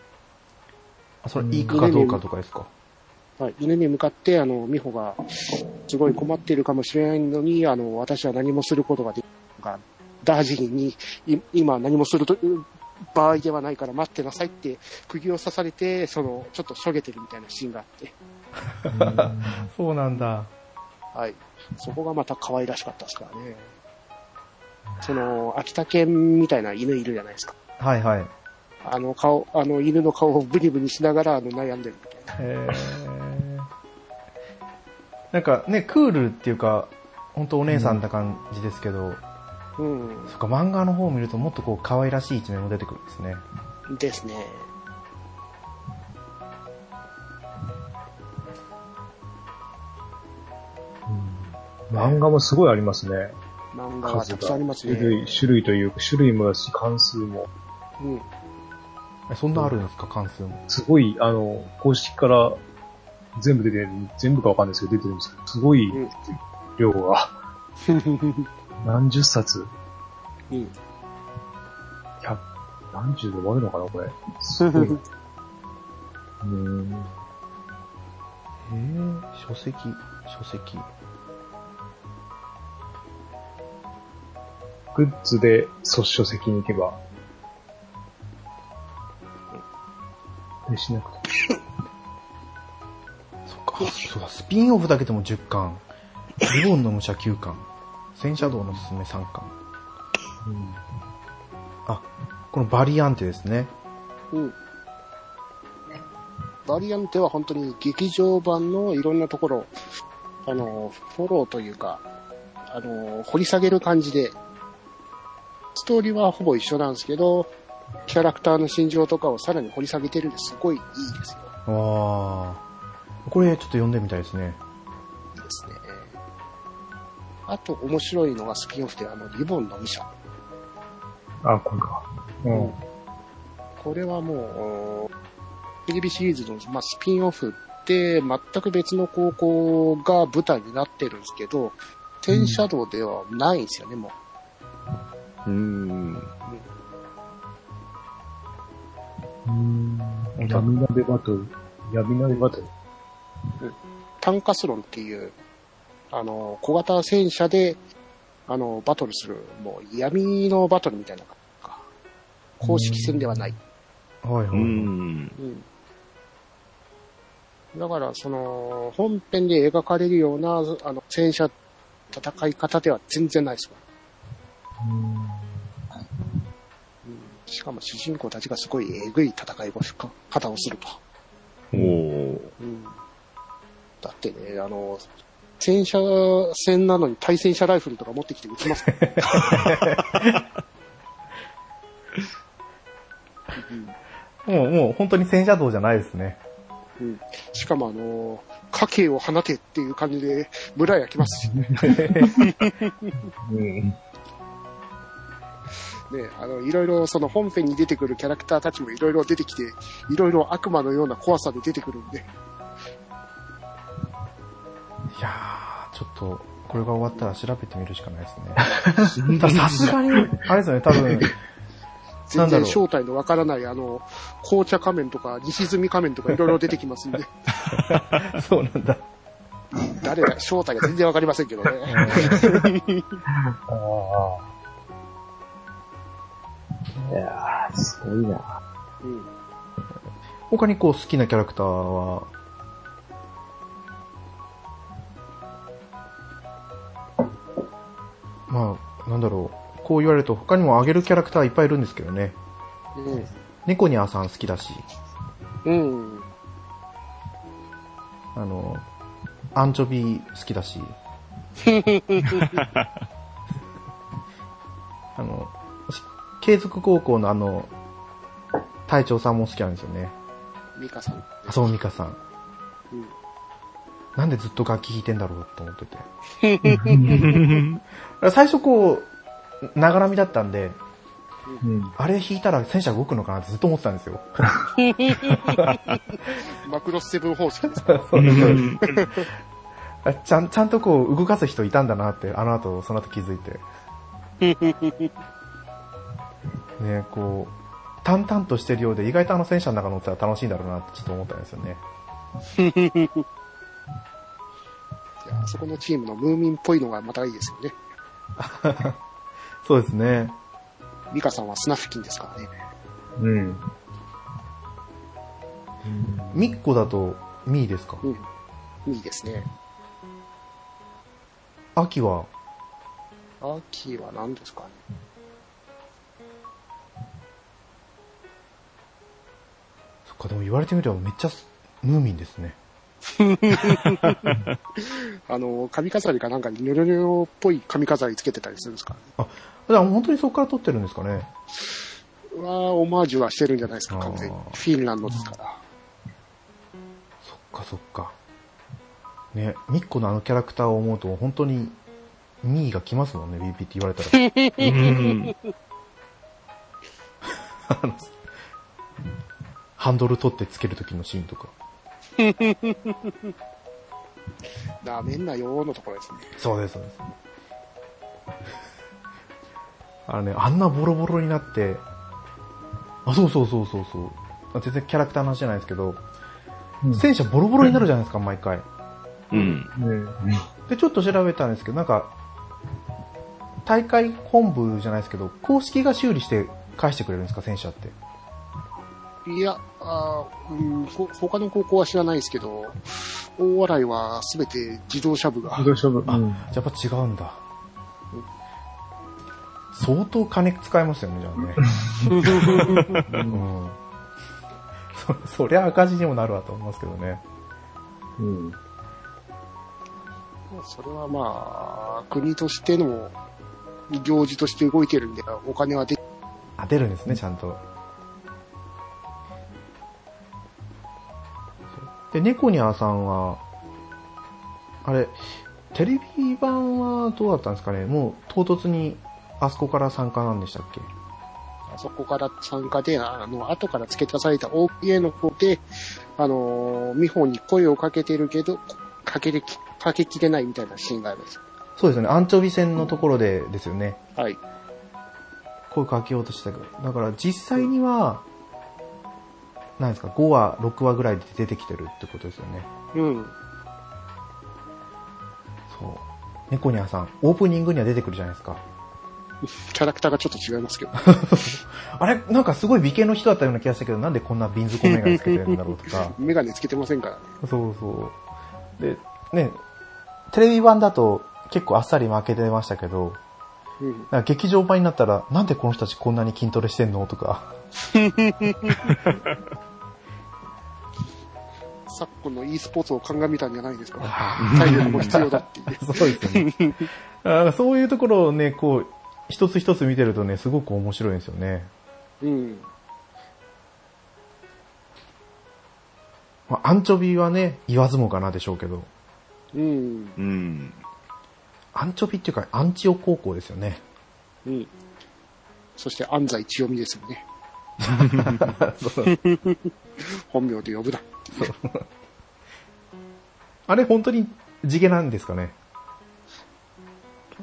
A: あそれ、いいかどうかとかですか？
D: はい、犬に向かって、あの、美穂が、すごい困っているかもしれないのに、あの、私は何もすることができないが、ダージリンに、い今何もすると場合ではないから待ってなさいって、釘を刺されて、その、ちょっとしょげてるみたいなシーンがあって、
A: そうなんだ。
D: はい。そこがまた可愛らしかったですからね。その、秋田犬みたいな犬いるじゃないですか。
A: はいはい。
D: あの顔、あの犬の顔をブニブニしながら、あの、悩んでるみたいな。
A: へーなんかね、クールっていうか、本当お姉さんな感じですけど、
D: うん。
A: そっか、漫画の方を見るともっとこう可愛らしい一面も出てくるんですね。
D: ですね。
B: 漫画もすごいありますね。
D: 漫画がたくさんありますね。
B: 種類、種類というか、種類もだし、関数も。
D: うん。
A: えそんなあるんですか、関数も。
B: すごい、あの、公式から全部出てる、全部かわかんないですけど出てるんですけど、すごい
D: うん
B: 量が、何十冊、
D: うん。
B: 百、何十で終わるのかな、これ。すごい。うーん。
A: へえ、書籍、書籍。
B: グッズで卒書籍に行けば。でしなくて。
A: そっか、そうだ、スピンオフだけでも10巻。リボンの武者9巻。戦車道のすすめ3巻。
B: うん。
A: あ、このバリアンテですね。
D: うん。バリアンテは本当に劇場版のいろんなところ、あの、フォローというか、あの、掘り下げる感じで、ストーリーはほぼ一緒なんですけど、キャラクターの心情とかをさらに掘り下げてるんですごいいいですよ。
A: わあ。これちょっと読んでみたいですね。
D: ですね。あと面白いのがスピンオフであの、リボンの武者。
B: あ、これか。うん。
D: これはもう、テレビシリーズの、まあ、スピンオフで全く別の高校が舞台になってるんですけど、天シャドウではないんですよね、も
C: うーん。
B: うん。闇鍋バトル。闇鍋バトル。
D: う。タンカスロンっていう、あの、小型戦車で、あの、バトルする、もう闇のバトルみたいな感じか。公式戦ではない。
A: はいはい。
C: うーん。
D: うん。だから、その、本編で描かれるような、あの、戦車戦い方では全然ないですもん。
B: うん。
D: うんしかも主人公たちがすごいえぐい戦い方をすると。
C: おー。
D: うん、だってね、あの、戦車戦なのに対戦車ライフルとか持ってきて撃ちますから、
A: もう、もう本当に戦車道じゃないですね。
D: うんうんしかもあの、家計を放てっていう感じで村焼きますしね。
B: うん。
D: ね、あの、いろいろその本編に出てくるキャラクターたちもいろいろ出てきて、いろいろ悪魔のような怖さで出てくるんで、
A: いやー、ちょっと、これが終わったら調べてみるしかないですね。さすがに、あれですよね、多分、な
D: 全然正体のわからないあの、紅茶仮面とか西積仮面とかいろいろ出てきますんで、
A: そうなんだ。
D: 誰だ、正体が全然わかりませんけどね。
B: いやー、すごいな。
D: うん
A: 他にこう好きなキャラクターは、まあ、なんだろう。こう言われると他にもあげるキャラクターいっぱいいるんですけどね。猫ニャーさん好きだし、
D: うん。うん。
A: あの、アンチョビ好きだし、あの、し継続高校のあの、隊長さんも好きなんですよね。
D: ミカさん。
A: 浅尾美香さん。
D: うん。
A: なんでずっと楽器弾いてんだろうと思ってて。最初こう、ながらみだったんで、
B: うん。
A: あれ弾いたら戦車動くのかなってずっと思ってたんですよ。
D: マクロスセブン方式ですか。
A: あちゃん、ちゃんとこう動かす人いたんだなって、あの後、その後気づいて。ね、こう、淡々としてるようで、意外とあの戦車の中乗ったら楽しいんだろうなってちょっと思ったんですよね。
D: いや、あそこのチームのムーミンっぽいのがまたいいですよね。
A: そうですね。
D: ミカさんはスナフキンですからね。
B: うん。
A: ミッコだと、ミーですか？
D: うん。いいですね。
A: 秋は、
D: 秋は何ですかね。
A: か、でも言われてみればめっちゃスムーミンですね。
D: あの、髪飾りかなんかにニョロニョロっぽい髪飾りつけてたりするんですか？
A: あ、じゃあ本当にそこから撮ってるんですかね。
D: は、オマージュはしてるんじゃないですか、完全に。フィンランドですから。
A: そっかそっか。ね、ミッコのあのキャラクターを思うと本当に2位が来ますもんね、BP って言われたら。
C: うん。
A: あのハンドル取ってつけるときのシーンとか。
D: なめんなよーのところですね。
A: そうです、そうです。あのね、あんなボロボロになって、あ、そうそうそうそうそう。あ全然キャラクターの話じゃないですけど、
B: うん
A: 戦車ボロボロになるじゃないですか、毎回。
C: うん。
B: ね
A: で、ちょっと調べたんですけど、なんか、大会本部じゃないですけど、公式が修理して返してくれるんですか、戦車って。
D: いや、あーうん、ほ他の高校は知らないですけど、大洗はすべて自動車部が
B: 自、動車部。
A: あ
B: うん
A: やっぱ違うんだ。相当金使えますよね、じゃあね。うん。そ、そりゃ赤字にもなるわと思いますけどね。
B: うん。
D: それはまあ、国としての行事として動いてるんで、お金は出
A: あ、出るんですね、ちゃんと。で、猫ニャーさんは、あれ、テレビ版はどうだったんですかね？もう唐突にあそこから参加なんでしたっけ？
D: あそこから参加で、あの、後から付け足された OPA の方で、あの、美穂に声をかけてるけど、かけれき、かけきれないみたいなシーンがあるんですよ。
A: そうですよね、アンチョビ戦のところでですよね。
D: はい。
A: 声かけようとしたけど。だから実際には、何ですか、5話、6話ぐらいで出てきてるってことですよね。
D: うん。
A: そう。猫ニャーさん、オープニングには出てくるじゃないですか。
D: キャラクターがちょっと違いますけど。
A: あれなんかすごい美形の人だったような気がしたけど、なんでこんな瓶底メガネつけてるんだろうとか。
D: メガネつけてませんからね。
A: そうそう。で、ね、テレビ版だと結構あっさり負けてましたけど、
D: うん。
A: なんか劇場版になったら、なんでこの人たちこんなに筋トレしてんの？とか。
D: 昨今の e スポーツを鑑みたんじゃないですか。体力も必要だっていう。
A: そうですよね。あそういうところをね、こう、一つ一つ見てるとね、すごく面白いんですよね。
D: うん。
A: まあ、アンチョビはね、言わずもがなでしょうけど、
D: うん。
C: うん。
A: アンチョビっていうか、アンチオ高校ですよね。
D: うん。そして安西千代美ですよね。本名で呼ぶな。
A: あれ本当に地毛なんですかね？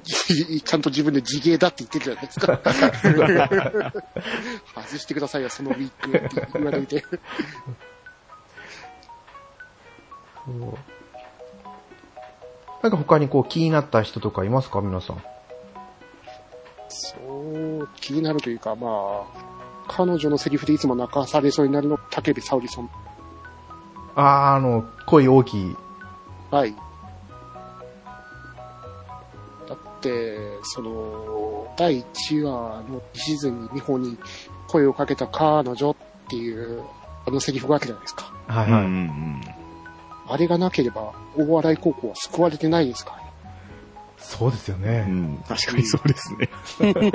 D: ちゃんと自分で自芸だって言ってるじゃないですか。外してくださいよ、そのウィッグって言われて。
A: そうなんか他にこう気になった人とかいますか？皆さん。
D: そう、気になるというか、まあ、彼女のセリフでいつも泣かされそうになるの、竹部沙織さん。
A: あー、あの、声大きい。
D: はい。だって、その、第1話のシーズンに日本に声をかけた彼女っていう、あのセリフがあるじゃないですか。
C: うんう
A: はいはい。
C: ん
D: あれがなければ、大洗高校は救われてないですからね。
A: そうですよ
C: うん。う
A: ね。
C: ん。確かにそうですね。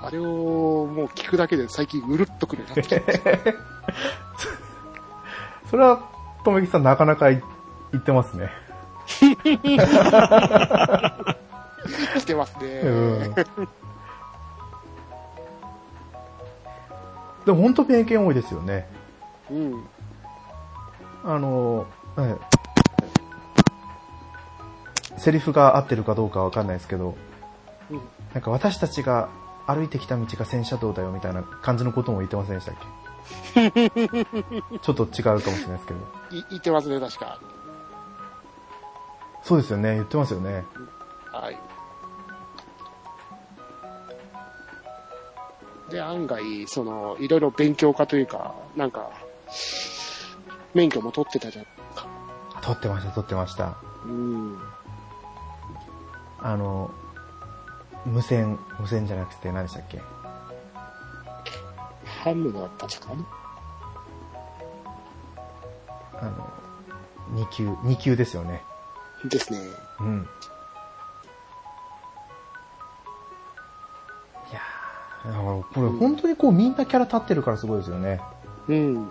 D: あれをもう聞くだけで最近うるっとくるようになってきて。
A: それは、とめきさんなかなかい言ってますね。
D: 来てますね。
A: うん。でも本当偏見多いですよね。
D: うん。
A: あの、ねセリフが合ってるかどうかわかんないですけど、
D: うん
A: なんか私たちが歩いてきた道が戦車道だよみたいな感じのことも言ってませんでしたっけ？ちょっと違うかもしれないですけど。
D: い言ってますね、確か。
A: そうですよね、言ってますよね。
D: はい。で、案外、その、いろいろ勉強家というか、なんか、免許も取ってたじゃん。
A: 撮ってました、撮ってました。
D: うん。
A: あの、無線、無線じゃなくて何でしたっけ？
D: ハムだったかね。
A: あの、2級、2級ですよね。
D: ですね。
A: うん。いやこれ本当にこうみんなキャラ立ってるからすごいですよね。
D: うん。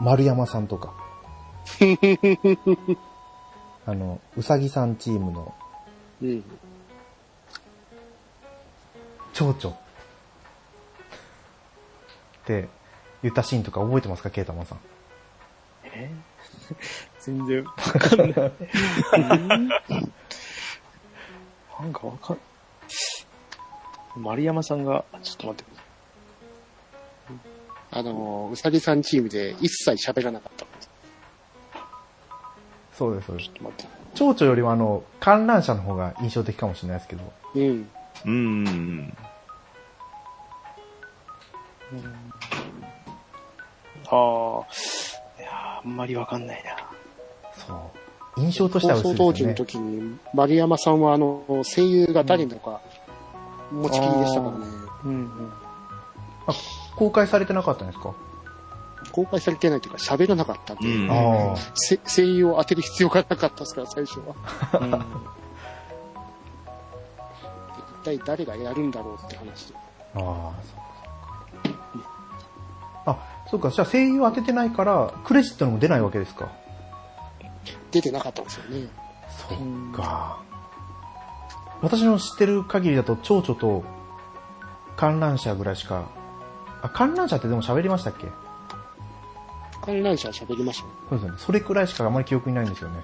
A: 丸山さんとか。あの、うさぎさんチームの
D: うん。
A: 蝶々って言ったシーンとか覚えてますか、ケータマンさん。
E: え？全然わかんない。なんかわかん、丸山さんが、ちょっと待って
D: あの、うさぎさんチームで一切喋らなかった。
A: そうです、そうです。
E: い。ちょっと待って。
A: 蝶々よりはあの、観覧車の方が印象的かもしれないですけど。
D: うん。
C: うん。
E: ああ、いやーあんまりわかんないな。
A: そう。印象としては
D: 放
A: 薄いですよね。
D: 送当時の時に、丸山さんはあの、声優が誰なのか、持ちきりでしたからね。
E: うんうん。
A: 公開されてなかったんですか？
D: 公開されてないというか喋らなかったんで、
C: うん
A: ああ。
D: せ声優を当てる必要がなかったですか？ら、最初は。
E: うん
D: 一体誰がやるんだろうって話で。
A: ああ、そうか、そうか。あ、そうか。じゃあ声優当ててないから、クレジットにも出ないわけですか？
D: 出てなかったんですよね。
A: そっか。私の知ってる限りだと、蝶々と観覧車ぐらいしか、あ、観覧車ってでも喋りましたっけ？
D: 観覧車は喋りましたね。
A: そうですよね。それくらいしかあまり記憶にないんですよね。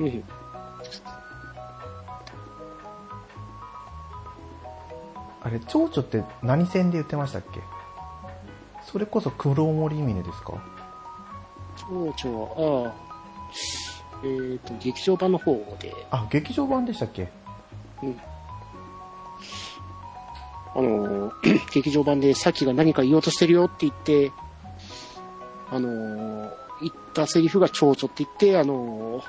D: うん。
A: あれ、蝶々って何戦で言ってましたっけ？それこそ黒森峰ですか？
D: 蝶々は、ああ、えっ、と、劇場版の方で、
A: あ、劇場版でしたっけ？
D: あのー、劇場版でさっきが何か言おうとしてるよって言って、あのー、言ったセリフが蝶々って言って、あのー、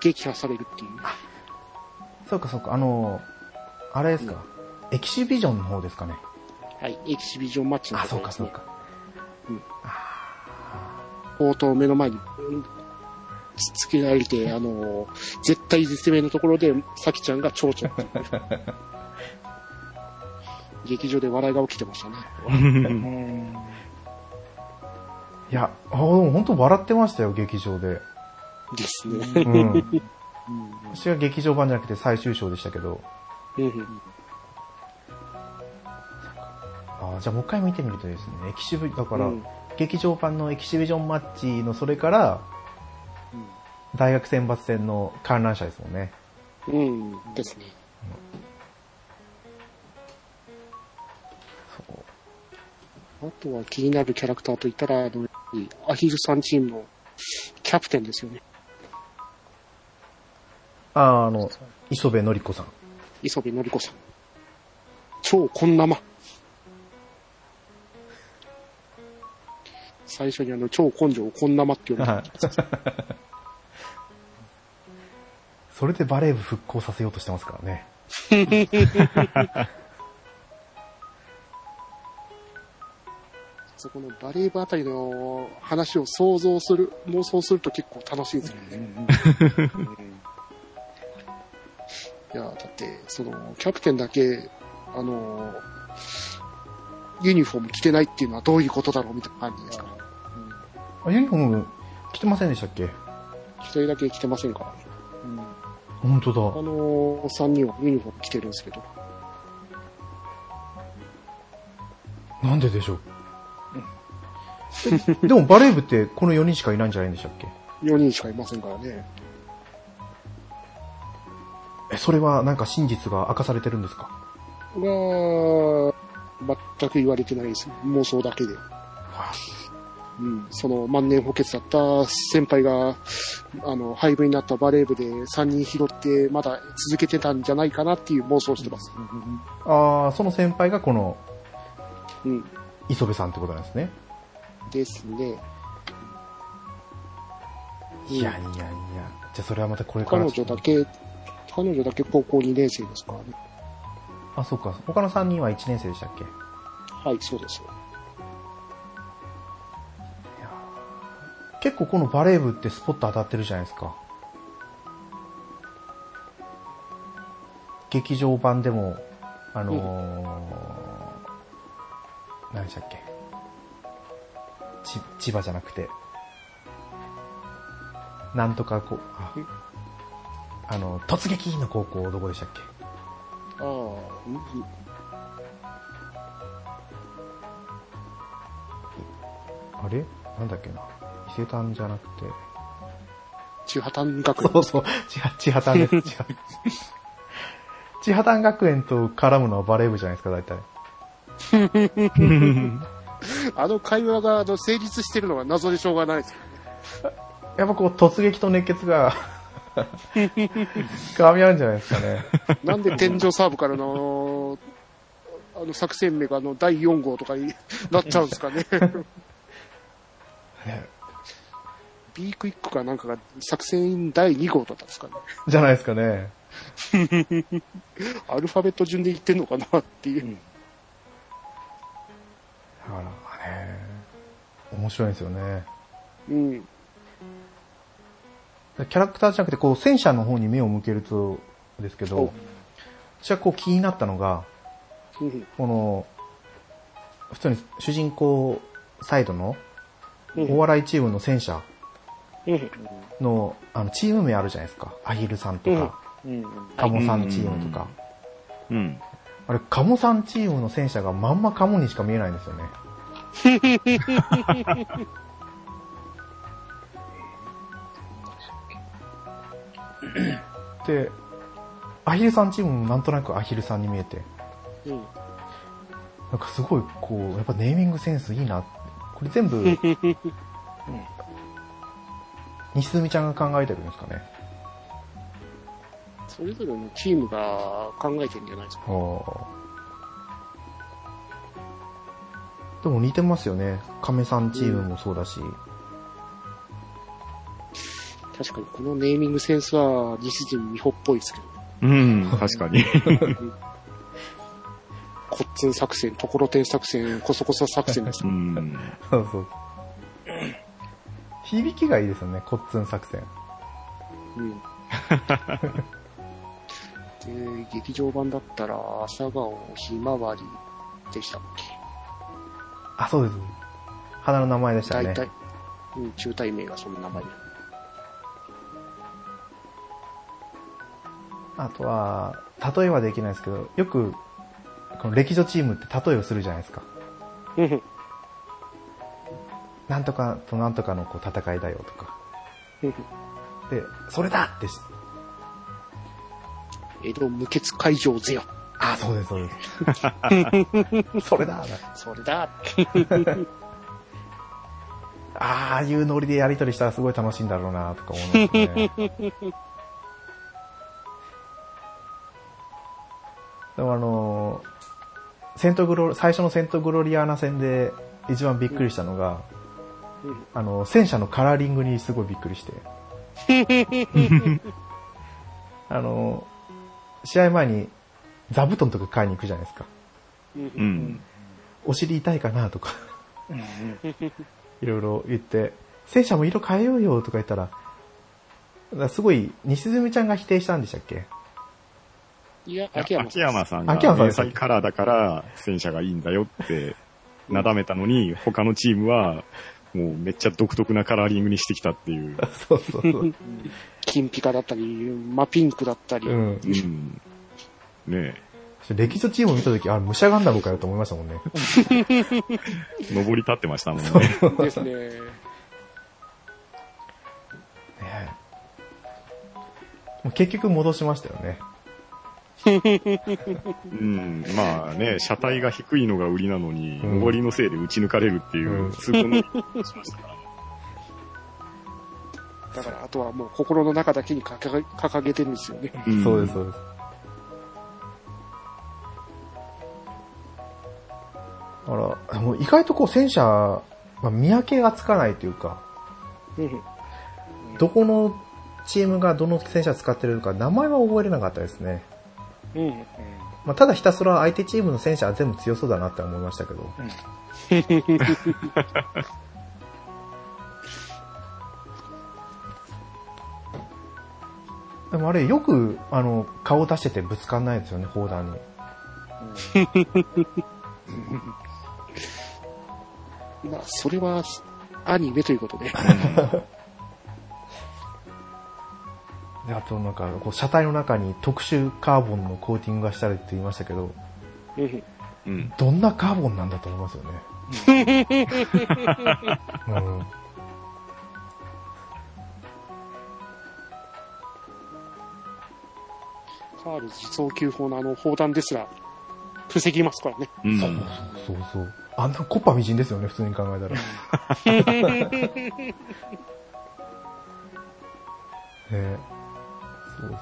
D: 撃破されるっていう。
A: そうかそうか。あの、あれですか、エキシビジョンの方ですかね。
D: はい、エキシビジョンマッチの
A: あ、
D: ところですね。
A: そうかそうか。
D: 砲塔を目の前に、うんつつけられて、あのー、絶対絶命のところで、さきちゃんが蝶々。劇場で笑いが起きてましたね。
E: う ん
A: いや、あ、でも本当笑ってましたよ、劇場で。
D: ですね。
A: うん。私は劇場版じゃなくて最終章でしたけど。
D: うん
A: あじゃあもう一回見てみるとですね、エキシビ、だから、
D: うん
A: 劇場版のエキシビジョンマッチのそれから、大学選抜戦の観覧車ですもんね。
D: うん、ですね。あとは気になるキャラクターといったら、あの、アヒルさんチームのキャプテンですよね。
A: あ、あの、磯部のり子さん。
D: 磯部のり子さん。超こんなま。最初にあの、超根性をこんなまって呼ぶ。
A: はいそれでバレー部復興させようとしてますからね。
D: そこのバレー部あたりの話を想像する、妄想すると結構楽しいですよね。いや、だって、その、キャプテンだけ、あの、ユニフォーム着てないっていうのはどういうことだろうみたいな感じですか？ら。
A: あ、ユニフォーム着てませんでしたっけ？
D: 一人だけ着てませんか？らね。
A: 本当
D: あ
A: だ。
D: のー、3人はユニフォーム着てるんですけど。
A: なんででしょう？え でもバレー部ってこの4人しかいないんじゃないんでしたっけ
D: ？4人しかいませんからね。
A: え、それはなんか真実が明かされてるんですか？
D: は、全く言われてないです。妄想だけで。うん、その万年補欠だった先輩が、あの、廃部になったバレー部で3人拾って、まだ続けてたんじゃないかなっていう妄想をしてます。
A: ああ、その先輩がこの
D: うん。
A: 磯部さんってことなんですね。
D: ですね。
A: いやいやいや。じゃあそれはまたこれから
D: 彼。女だけ、彼女だけ高校2年生ですからね。
A: あ、そうか。他の3人は1年生でしたっけ？
D: はい、そうです。
A: 結構このバレー部ってスポット当たってるじゃないですか。劇場版でも、あのー何でしたっけ？ち千葉じゃなくて、なんとかこう、ああの、突撃の高校どこでしたっけ？
D: ああ、うん
A: あれ？なんだっけな？伊勢丹じゃなくて。
D: 千葉丹学園。
A: そうそう、千葉、千葉丹です、千葉。千葉丹学園と絡むのはバレー部じゃないですか、大体。
D: あの会話があの成立してるのが謎でしょうがないですよ。
A: やっぱこう、突撃と熱血が、噛み合うんじゃないですかね。
D: なんで天井サーブからの、あの作戦名があの第4号とかになっちゃうんですかね。
A: ね
D: B クイックかなんかが作戦第2号だったんですかね。
A: じゃないですかね。
D: アルファベット順で言ってんのかなっていう。
A: だからね、面白いんですよね。
D: うん。
A: キャラクターじゃなくて、こう、戦車の方に目を向けると、ですけど
D: お、
A: 私はこう気になったのが、
D: うん
A: この、普通に主人公サイドの
D: うん
A: お笑いチームの戦車
D: うん
A: の、あの、チーム名あるじゃないですか。アヒルさんとか、
E: うん。
A: カモさんチームとか。
C: うん。
A: あれ、カモさんチームの戦車がまんまカモにしか見えないんですよね。で、アヒルさんチームもなんとなくアヒルさんに見えて、
D: うん。
A: なんかすごい、こう、やっぱネーミングセンスいいな。これ全部、西住ちゃんが考えてるんですかね。
D: それぞれのチームが考えてるんじゃないですか。
A: でも似てますよね。亀さんチームもそうだし。
D: 確かにこのネーミングセンスは西陣美穂っぽいですけど。
C: うん、確かに。
D: コッツン作戦、ところてん作戦、コソコソ作戦です
C: う。ん。
A: そうそう。響きがいいですよね、コッツン作戦。
D: うん。で、劇場版だったら、朝顔ひまわりでしたっけ？
A: あ、そうです。花の名前でしたね。
D: 大体、うん、中体名がその名前で。
A: あとは、例えはできないですけど、よく、この歴女チームって例えをするじゃないですか。
D: うん
A: なんとかとなんとかのこう戦いだよとか。
D: うん
A: で、それだってし、
D: 江戸無血会場ぜよ。
A: あ、そうです、そうです。それだ
D: それだ。
A: ああいうノリでやりとりしたらすごい楽しいんだろうなとか思うんですね。でもあのーセントグロ、最初のセントグロリアーナ戦で一番びっくりしたのが、
D: うん
A: あの、戦車のカラーリングにすごいびっくりして。あのー試合前に座布団とか買いに行くじゃないですか。
C: うん。
A: お尻痛いかなとか。いろいろ言って、戦車も色変えようよとか言ったら、らすごい、西住ちゃんが否定したんでしたっけ？
D: いや、秋山
C: 秋山さんが
A: 秋山さん
C: カラーだから戦車がいいんだよってなだめたのに、他のチームはもうめっちゃ独特なカラーリングにしてきたっていう。
A: そうそうそう。
D: 金ピカだったり、真ピンクだったり。
A: うん。
C: うん。ね
A: 歴史チームを見たとき、あ、武者ガンダムかよと思いましたもんね。
C: え、登り立ってましたもんね。
D: ですね。
A: ね結局戻しましたよね。
C: うん。まあね、車体が低いのが売りなのに、
A: うん
C: 登りのせいで打ち抜かれるっていうう、
A: ん
C: 痛恨のしましたから。
D: だから、あとはもう心の中だけに掲げ掲げてるんですよね。
C: うん
A: そうです、そうです。だから、もう意外とこう戦車、まあ、見分けがつかないというか、
D: うん
A: どこのチームがどの戦車使ってるのか名前は覚えれなかったですね。
D: うん。
A: まあ、ただひたすら相手チームの戦車は全部強そうだなって思いましたけど。でもあれよく、あの、顔出しててぶつかん。ないですよね、砲弾に。
D: まあ、それは、アニメということで。
A: であとなんか、こう車体の中に特殊カーボンのコーティングがしてあるって言いましたけど、
D: うん
C: うん。
A: どんなカーボンなんだと思いますよね？うん。
D: カール自走球砲のあの砲弾ですら、防ぎますからね。
C: うん。
A: そうそう。あんなコッパみじんですよね、普通に考えたら。ねそうそう。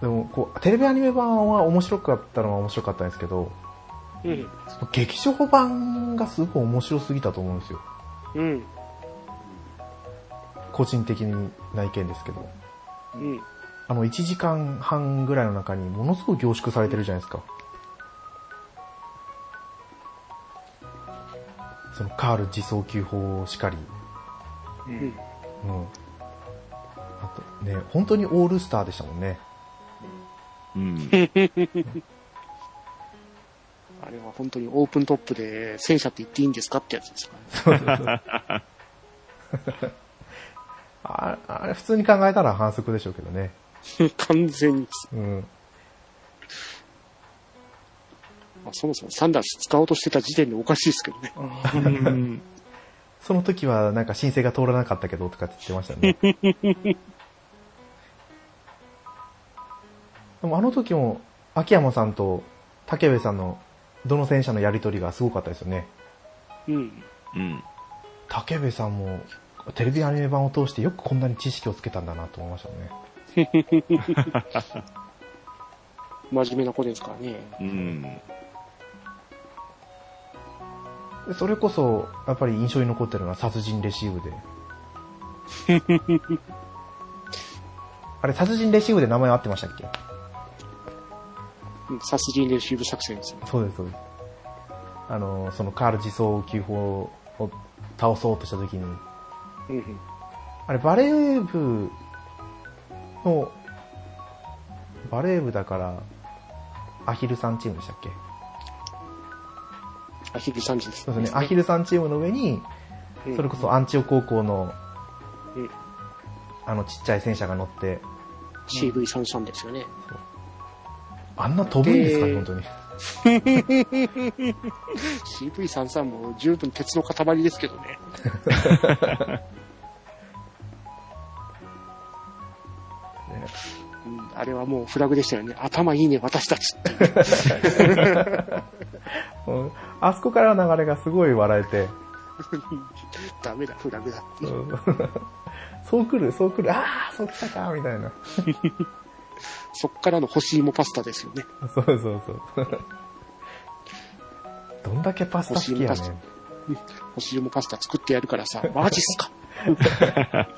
A: でも、こう、テレビアニメ版は面白かったのは面白かったんですけど、
D: うん。
A: 劇場版がすごい面白すぎたと思うんですよ。
D: うん。
A: 個人的な意見ですけど。
D: うん。
A: あの、1時間半ぐらいの中にものすごい凝縮されてるじゃないですか。そのカール自走球法しかり。
D: うん。
A: うん。ね、本当にオールスターでしたもんね。
C: うん。
D: あれは本当にオープントップで戦車って言っていいんですかってやつですか
A: ああれ普通に考えたら反則でしょうけどね。
D: ら。完全に。
A: うん。
D: まあ、そもそもサンダース使おうとしてた時点でおかしいですけどね。
C: うん
A: その時はなんか申請が通らなかったけどとかって言ってましたね。でもあの時も秋山さんと竹部さんのどの戦車のやりとりがすごかったですよね。
D: うん。
C: うん。
A: 竹部さんもテレビアニメ版を通してよくこんなに知識をつけたんだなと思いましたね。
D: 真面目な子ですからね。
C: うん。
A: でそれこそ、やっぱり印象に残ってるのは殺人レシーブで。あれ、殺人レシーブで名前合ってましたっけ？
D: うん殺人レシーブ作戦ですよ。
A: そうです、そうです。あの、そのカール自走球砲を倒そうとした時に、
D: うんうん。
A: あれ、バレー部の、バレー部だから、アヒルさんチームでしたっけ？
D: アヒル三時です。
A: そうですね、アヒルさんチームの上に、
D: うん
A: それこそアンチオ高校の
D: うん、
A: あのちっちゃい戦車が乗って、
D: CV33 ですよね。
A: あんな飛ぶんですかね、
D: で
A: 本当に。
D: CV33 も十分鉄の塊ですけど ね。うん、あれはもうフラグでしたよね。頭いいね、私たち
A: あそこからの流れがすごい笑えて、
D: ダメだ、フラグだって。
A: うんそう来る、そう来る、ああ、そう来たか、みたいな。
D: そっからの干し芋パスタですよね。
A: そうそうそう。どんだけパスタ好きやねん。
D: 干し芋パスタ作ってやるからさ、マジっすか？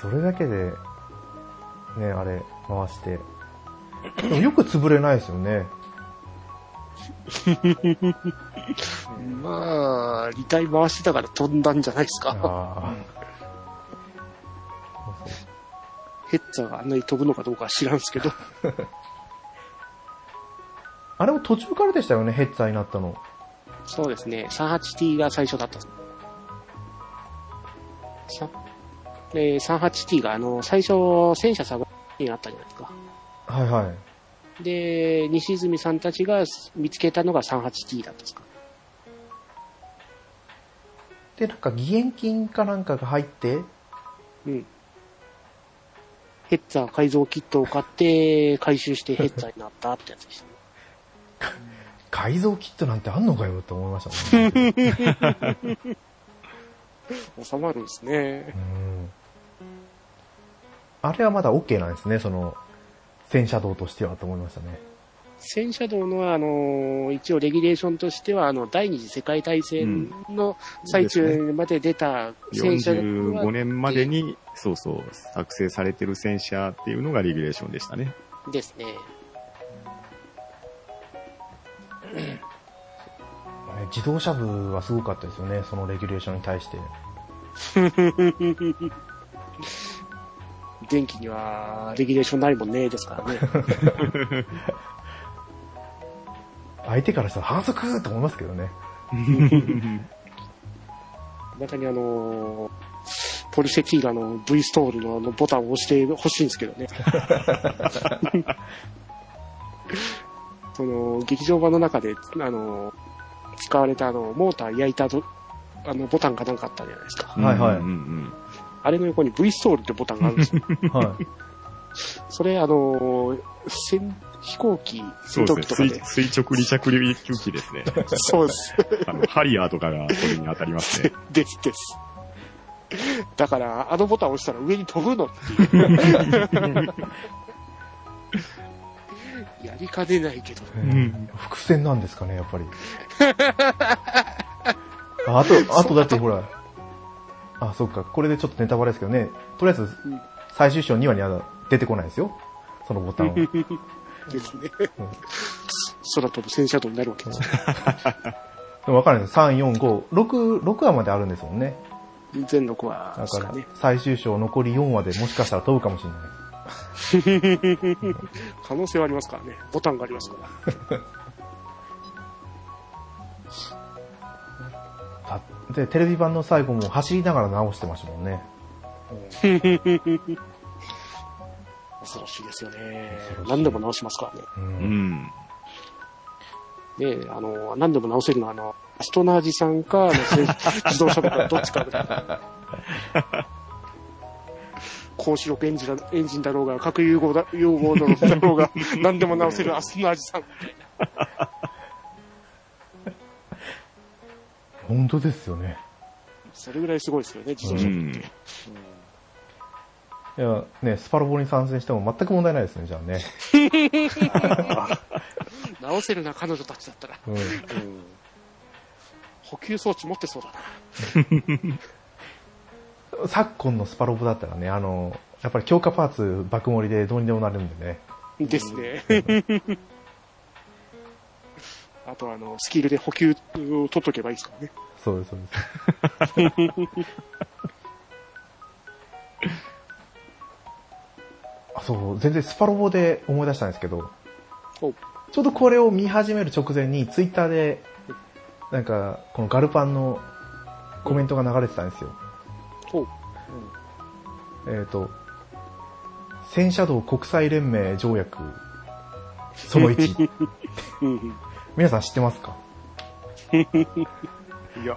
A: それだけで、ね、あれ、回して。でもよく潰れないですよね。
D: まあ、履体回してたから飛んだんじゃないですか？ヘッツァーがあんなに飛ぶのかどうかは知らんすけど。
A: あれも途中からでしたよね、ヘッツァーになったの。
D: そうですね、38T が最初だった。さえー 38T が、あの、最初、戦車サバになったじゃないですか。
A: はいはい。
D: で、西泉さんたちが見つけたのが 38T だったんですか。
A: で、なんか義援金かなんかが入って、
D: うん。ヘッツァー改造キットを買って、回収してヘッツァーになったってやつでした。
A: 改造キットなんてあんのかよって思いましたね。
D: 収まるんですね
A: う。んあれはまだ OK なんですね、その、戦車道としてはと思いましたね。
D: 戦車道の、あの、一応レギュレーションとしては、あの、第二次世界大戦の最中まで出た戦車は、
C: 45年までに、そうそう、作成されてる戦車っていうのがレギュレーションでしたね。
D: ですね。
A: ね自動車部はすごかったですよね、そのレギュレーションに対して。
D: 電気にはレギュレーションないもんね、ですからね。
A: 相手からしたら反則と思いますけどね。
D: 中にあの、ポリセティーラの V ストールのあのボタンを押してほしいんですけどね。その、劇場版の中で、あの、使われたあの、モーター焼いたどあの、ボタンかなんかあったじゃないですか。
A: はいはい
C: うんうん
D: あれの横に V ストールってボタンがあるんですよ。
A: はい。
D: それ、あの、戦飛行機、
C: そう
D: 戦闘
C: ですね。
D: 機とかで。
C: 垂垂直離着陸機ですね。
D: そうです。
C: あの、ハリアーとかがそれに当たりますね。
D: ですです。だから、あのボタンを押したら上に飛ぶのっていう。やりかねないけど。
A: えー伏線なんですかね、やっぱり。ああと、あとだってほら、あ、そっか、これでちょっとネタバレですけどね、とりあえず
D: うん、
A: 最終章2話には出てこないですよ。そのボタンは。
D: ですね。空飛ぶ戦車道になるわけです。
A: わかるんです3、4、5、6、6話まであるんですもんね。
D: 全6話
A: だから最終章残り4話でもしかしたら飛ぶかもしれない。
D: 可能性はありますからね。ボタンがありますから。
A: だで、テレビ版の最後も走りながら直してましたもんね。
D: 恐ろしいですよね。何でも直しますからね。
A: う。
C: うんん。
D: ねあの、何でも直せるのは、あの、アストナージさんか、あのせ 自動車とかどっちかぐらい。高出力エンジンだエンジンだろうが、核融合だ融合だろうが、何でも直せるアストナージさん。
A: 本当ですよね。
D: それぐらいすごいですよね、自動車。
C: うん。
A: いや、ね、スパロボに参戦しても全く問題ないですね、じゃあね。
D: 直せるな、彼女たちだったら。
A: うん。
D: 補給装置持ってそうだな。
A: 昨今のスパロボだったらね、あの、やっぱり強化パーツ爆盛りでどうにでもなるんでね。
D: ですね。あとあの、スキルで補給を取っとけばいいですからね。
A: そうです、そうです。あ、そう、全然スパロボで思い出したんですけど
D: お、
A: ちょうどこれを見始める直前にツイッターで、なんか、このガルパンのコメントが流れてたんですよ。
D: おう。
A: えっ、と、戦車道国際連盟条約、その1。
D: うん。うん
A: 皆さん知ってますか？
B: いや、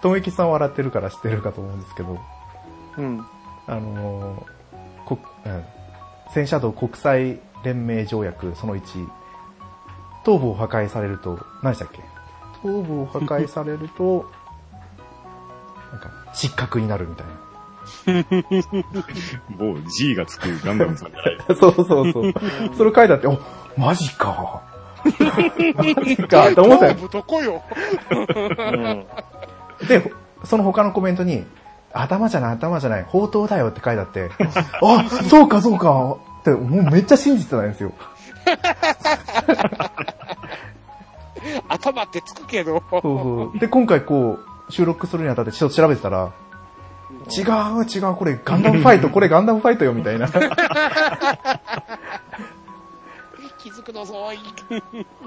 A: と きさん笑ってるから知ってるかと思うんですけど、
B: うん。
A: あのーこうん戦車道国際連盟条約その1、頭部を破壊されると、何でしたっけ？頭部を破壊されると、なんか、失格になるみたいな。
C: 某 G がつくガンダムさんじゃない。
A: そうそうそう。それ書いてあって、お、マジか。マジか、と思ったよ
D: 頭。部どこよ。
B: うん。
A: で、その他のコメントに、頭じゃない、頭じゃない、宝刀だよって書いてあって、あ、そうか、そうか、って、もうめっちゃ信じてたんですよ。
D: 頭ってつくけど。
A: そうそう。で、今回こう、収録するにあたってちょっと調べてたら、違う、違う、これガンダムファイト、これガンダムファイトよ、みたいな。
D: 気づくの遅い。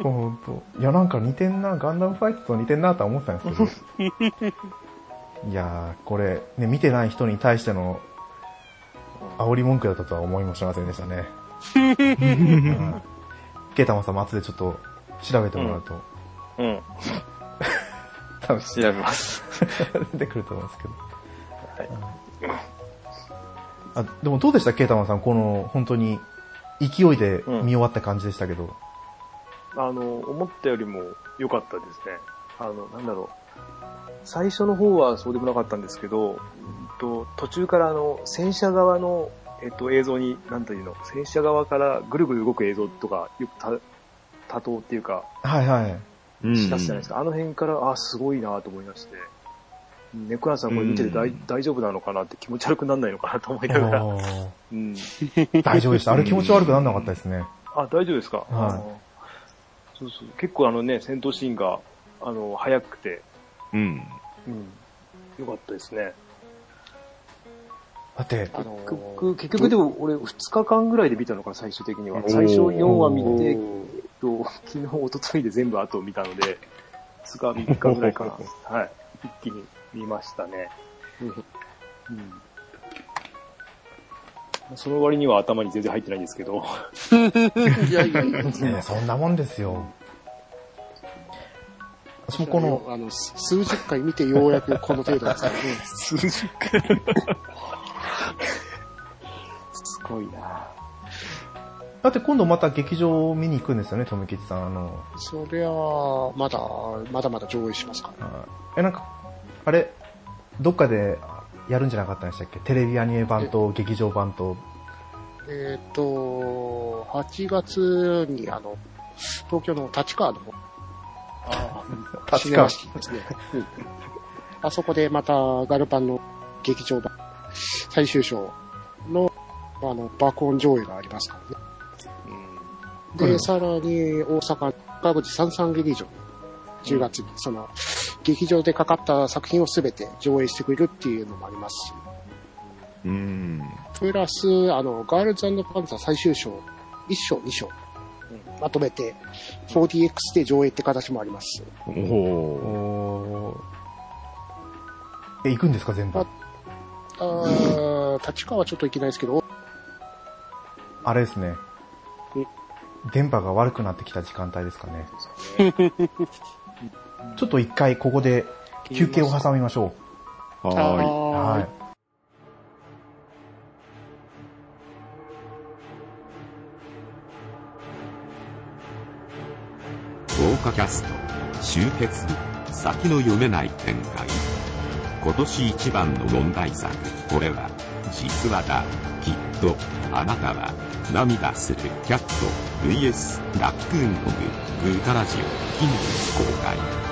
A: ほんと。いや、なんか似てんな、ガンダムファイトと似てんなとは思ってたんですけど。いやー、これ、ね、見てない人に対しての、煽り文句だったとは思いもしませんでしたね。うんケータマンさんも後でちょっと調べてもらうと、
B: うん。
A: 多分
B: 調べます。
A: 出てくると思うんですけど。あ、でもどうでした？ケータマンさん、この、本当に、勢いで見終わった感じでしたけど。
B: あの、思ったよりも良かったですね。あの、なんだろう。最初の方はそうでもなかったんですけど、うんと途中からあの、戦車側の、えっと、映像に、なんというの、戦車側からぐるぐる動く映像とか、よくた多頭っていうか、
A: はいはい。
C: うん
B: しだすじゃないですか。あの辺から、あ、すごいなと思いまして。ネクランさんこれ見てて大,、
C: うん
B: 大丈夫なのかなって気持ち悪くならないのかなと思いながら。うん。
A: 大丈夫でした。あれ気持ち悪くならなかったですね。
B: あ、大丈夫ですか、
A: はい
B: そうそう。結構あのね、戦闘シーンが、あの、早くて、
C: うん。
B: うん。よかったですね。
A: だって、
D: あの
B: 結局、結局でも俺2日間ぐらいで見たのかな、最終的には最初4話見て、えっ
D: お
B: と、昨日、一昨日で全部後を見たので、2日、3日ぐらいかな。はい。一気に見ましたね。
E: うんその割には頭に全然入ってないんですけど。
D: いやいやいや。
A: ねそんなもんですよ。私もこの、
D: あの、す数十回見てようやくこの程度ですからね。
E: 数十回。すごいな
A: だって今度また劇場を見に行くんですよね、富吉さん。あの、
D: そりゃあ、まだ、まだまだ上映しますから。
A: あえ、なんか、あれ、どっかでやるんじゃなかったんでしたっけ？テレビアニメ版と劇場版と。
D: えっ、と、8月にあの、東京の立川の方あそこでまたガルパンの劇場版最終章のあの爆音上映がありますからね。で、
A: うん。
D: さらに大阪、川口三三劇場、10月に、その、劇場でかかった作品をすべて上映してくれるっていうのもありますし、
C: うん。
D: プラス、あの、ガールズパンツァー最終章、1章、2章、うんまとめて、4DX で上映って形もあります。
C: おお。
A: え、行くんですか、全部？
D: あ。あー立川はちょっと行けないですけど、
A: あれですね
D: うん。
A: 電波が悪くなってきた時間帯ですかね。ちょっと一回ここで休憩を挟みましょ
C: はーい。
A: う。
D: は
A: はい。
F: 華キャスト集結先の読めない展開。今年一番の問題作。これは実話だ。きっとあなたは涙するキャット VS ラックーンのググータラジオ近日公開。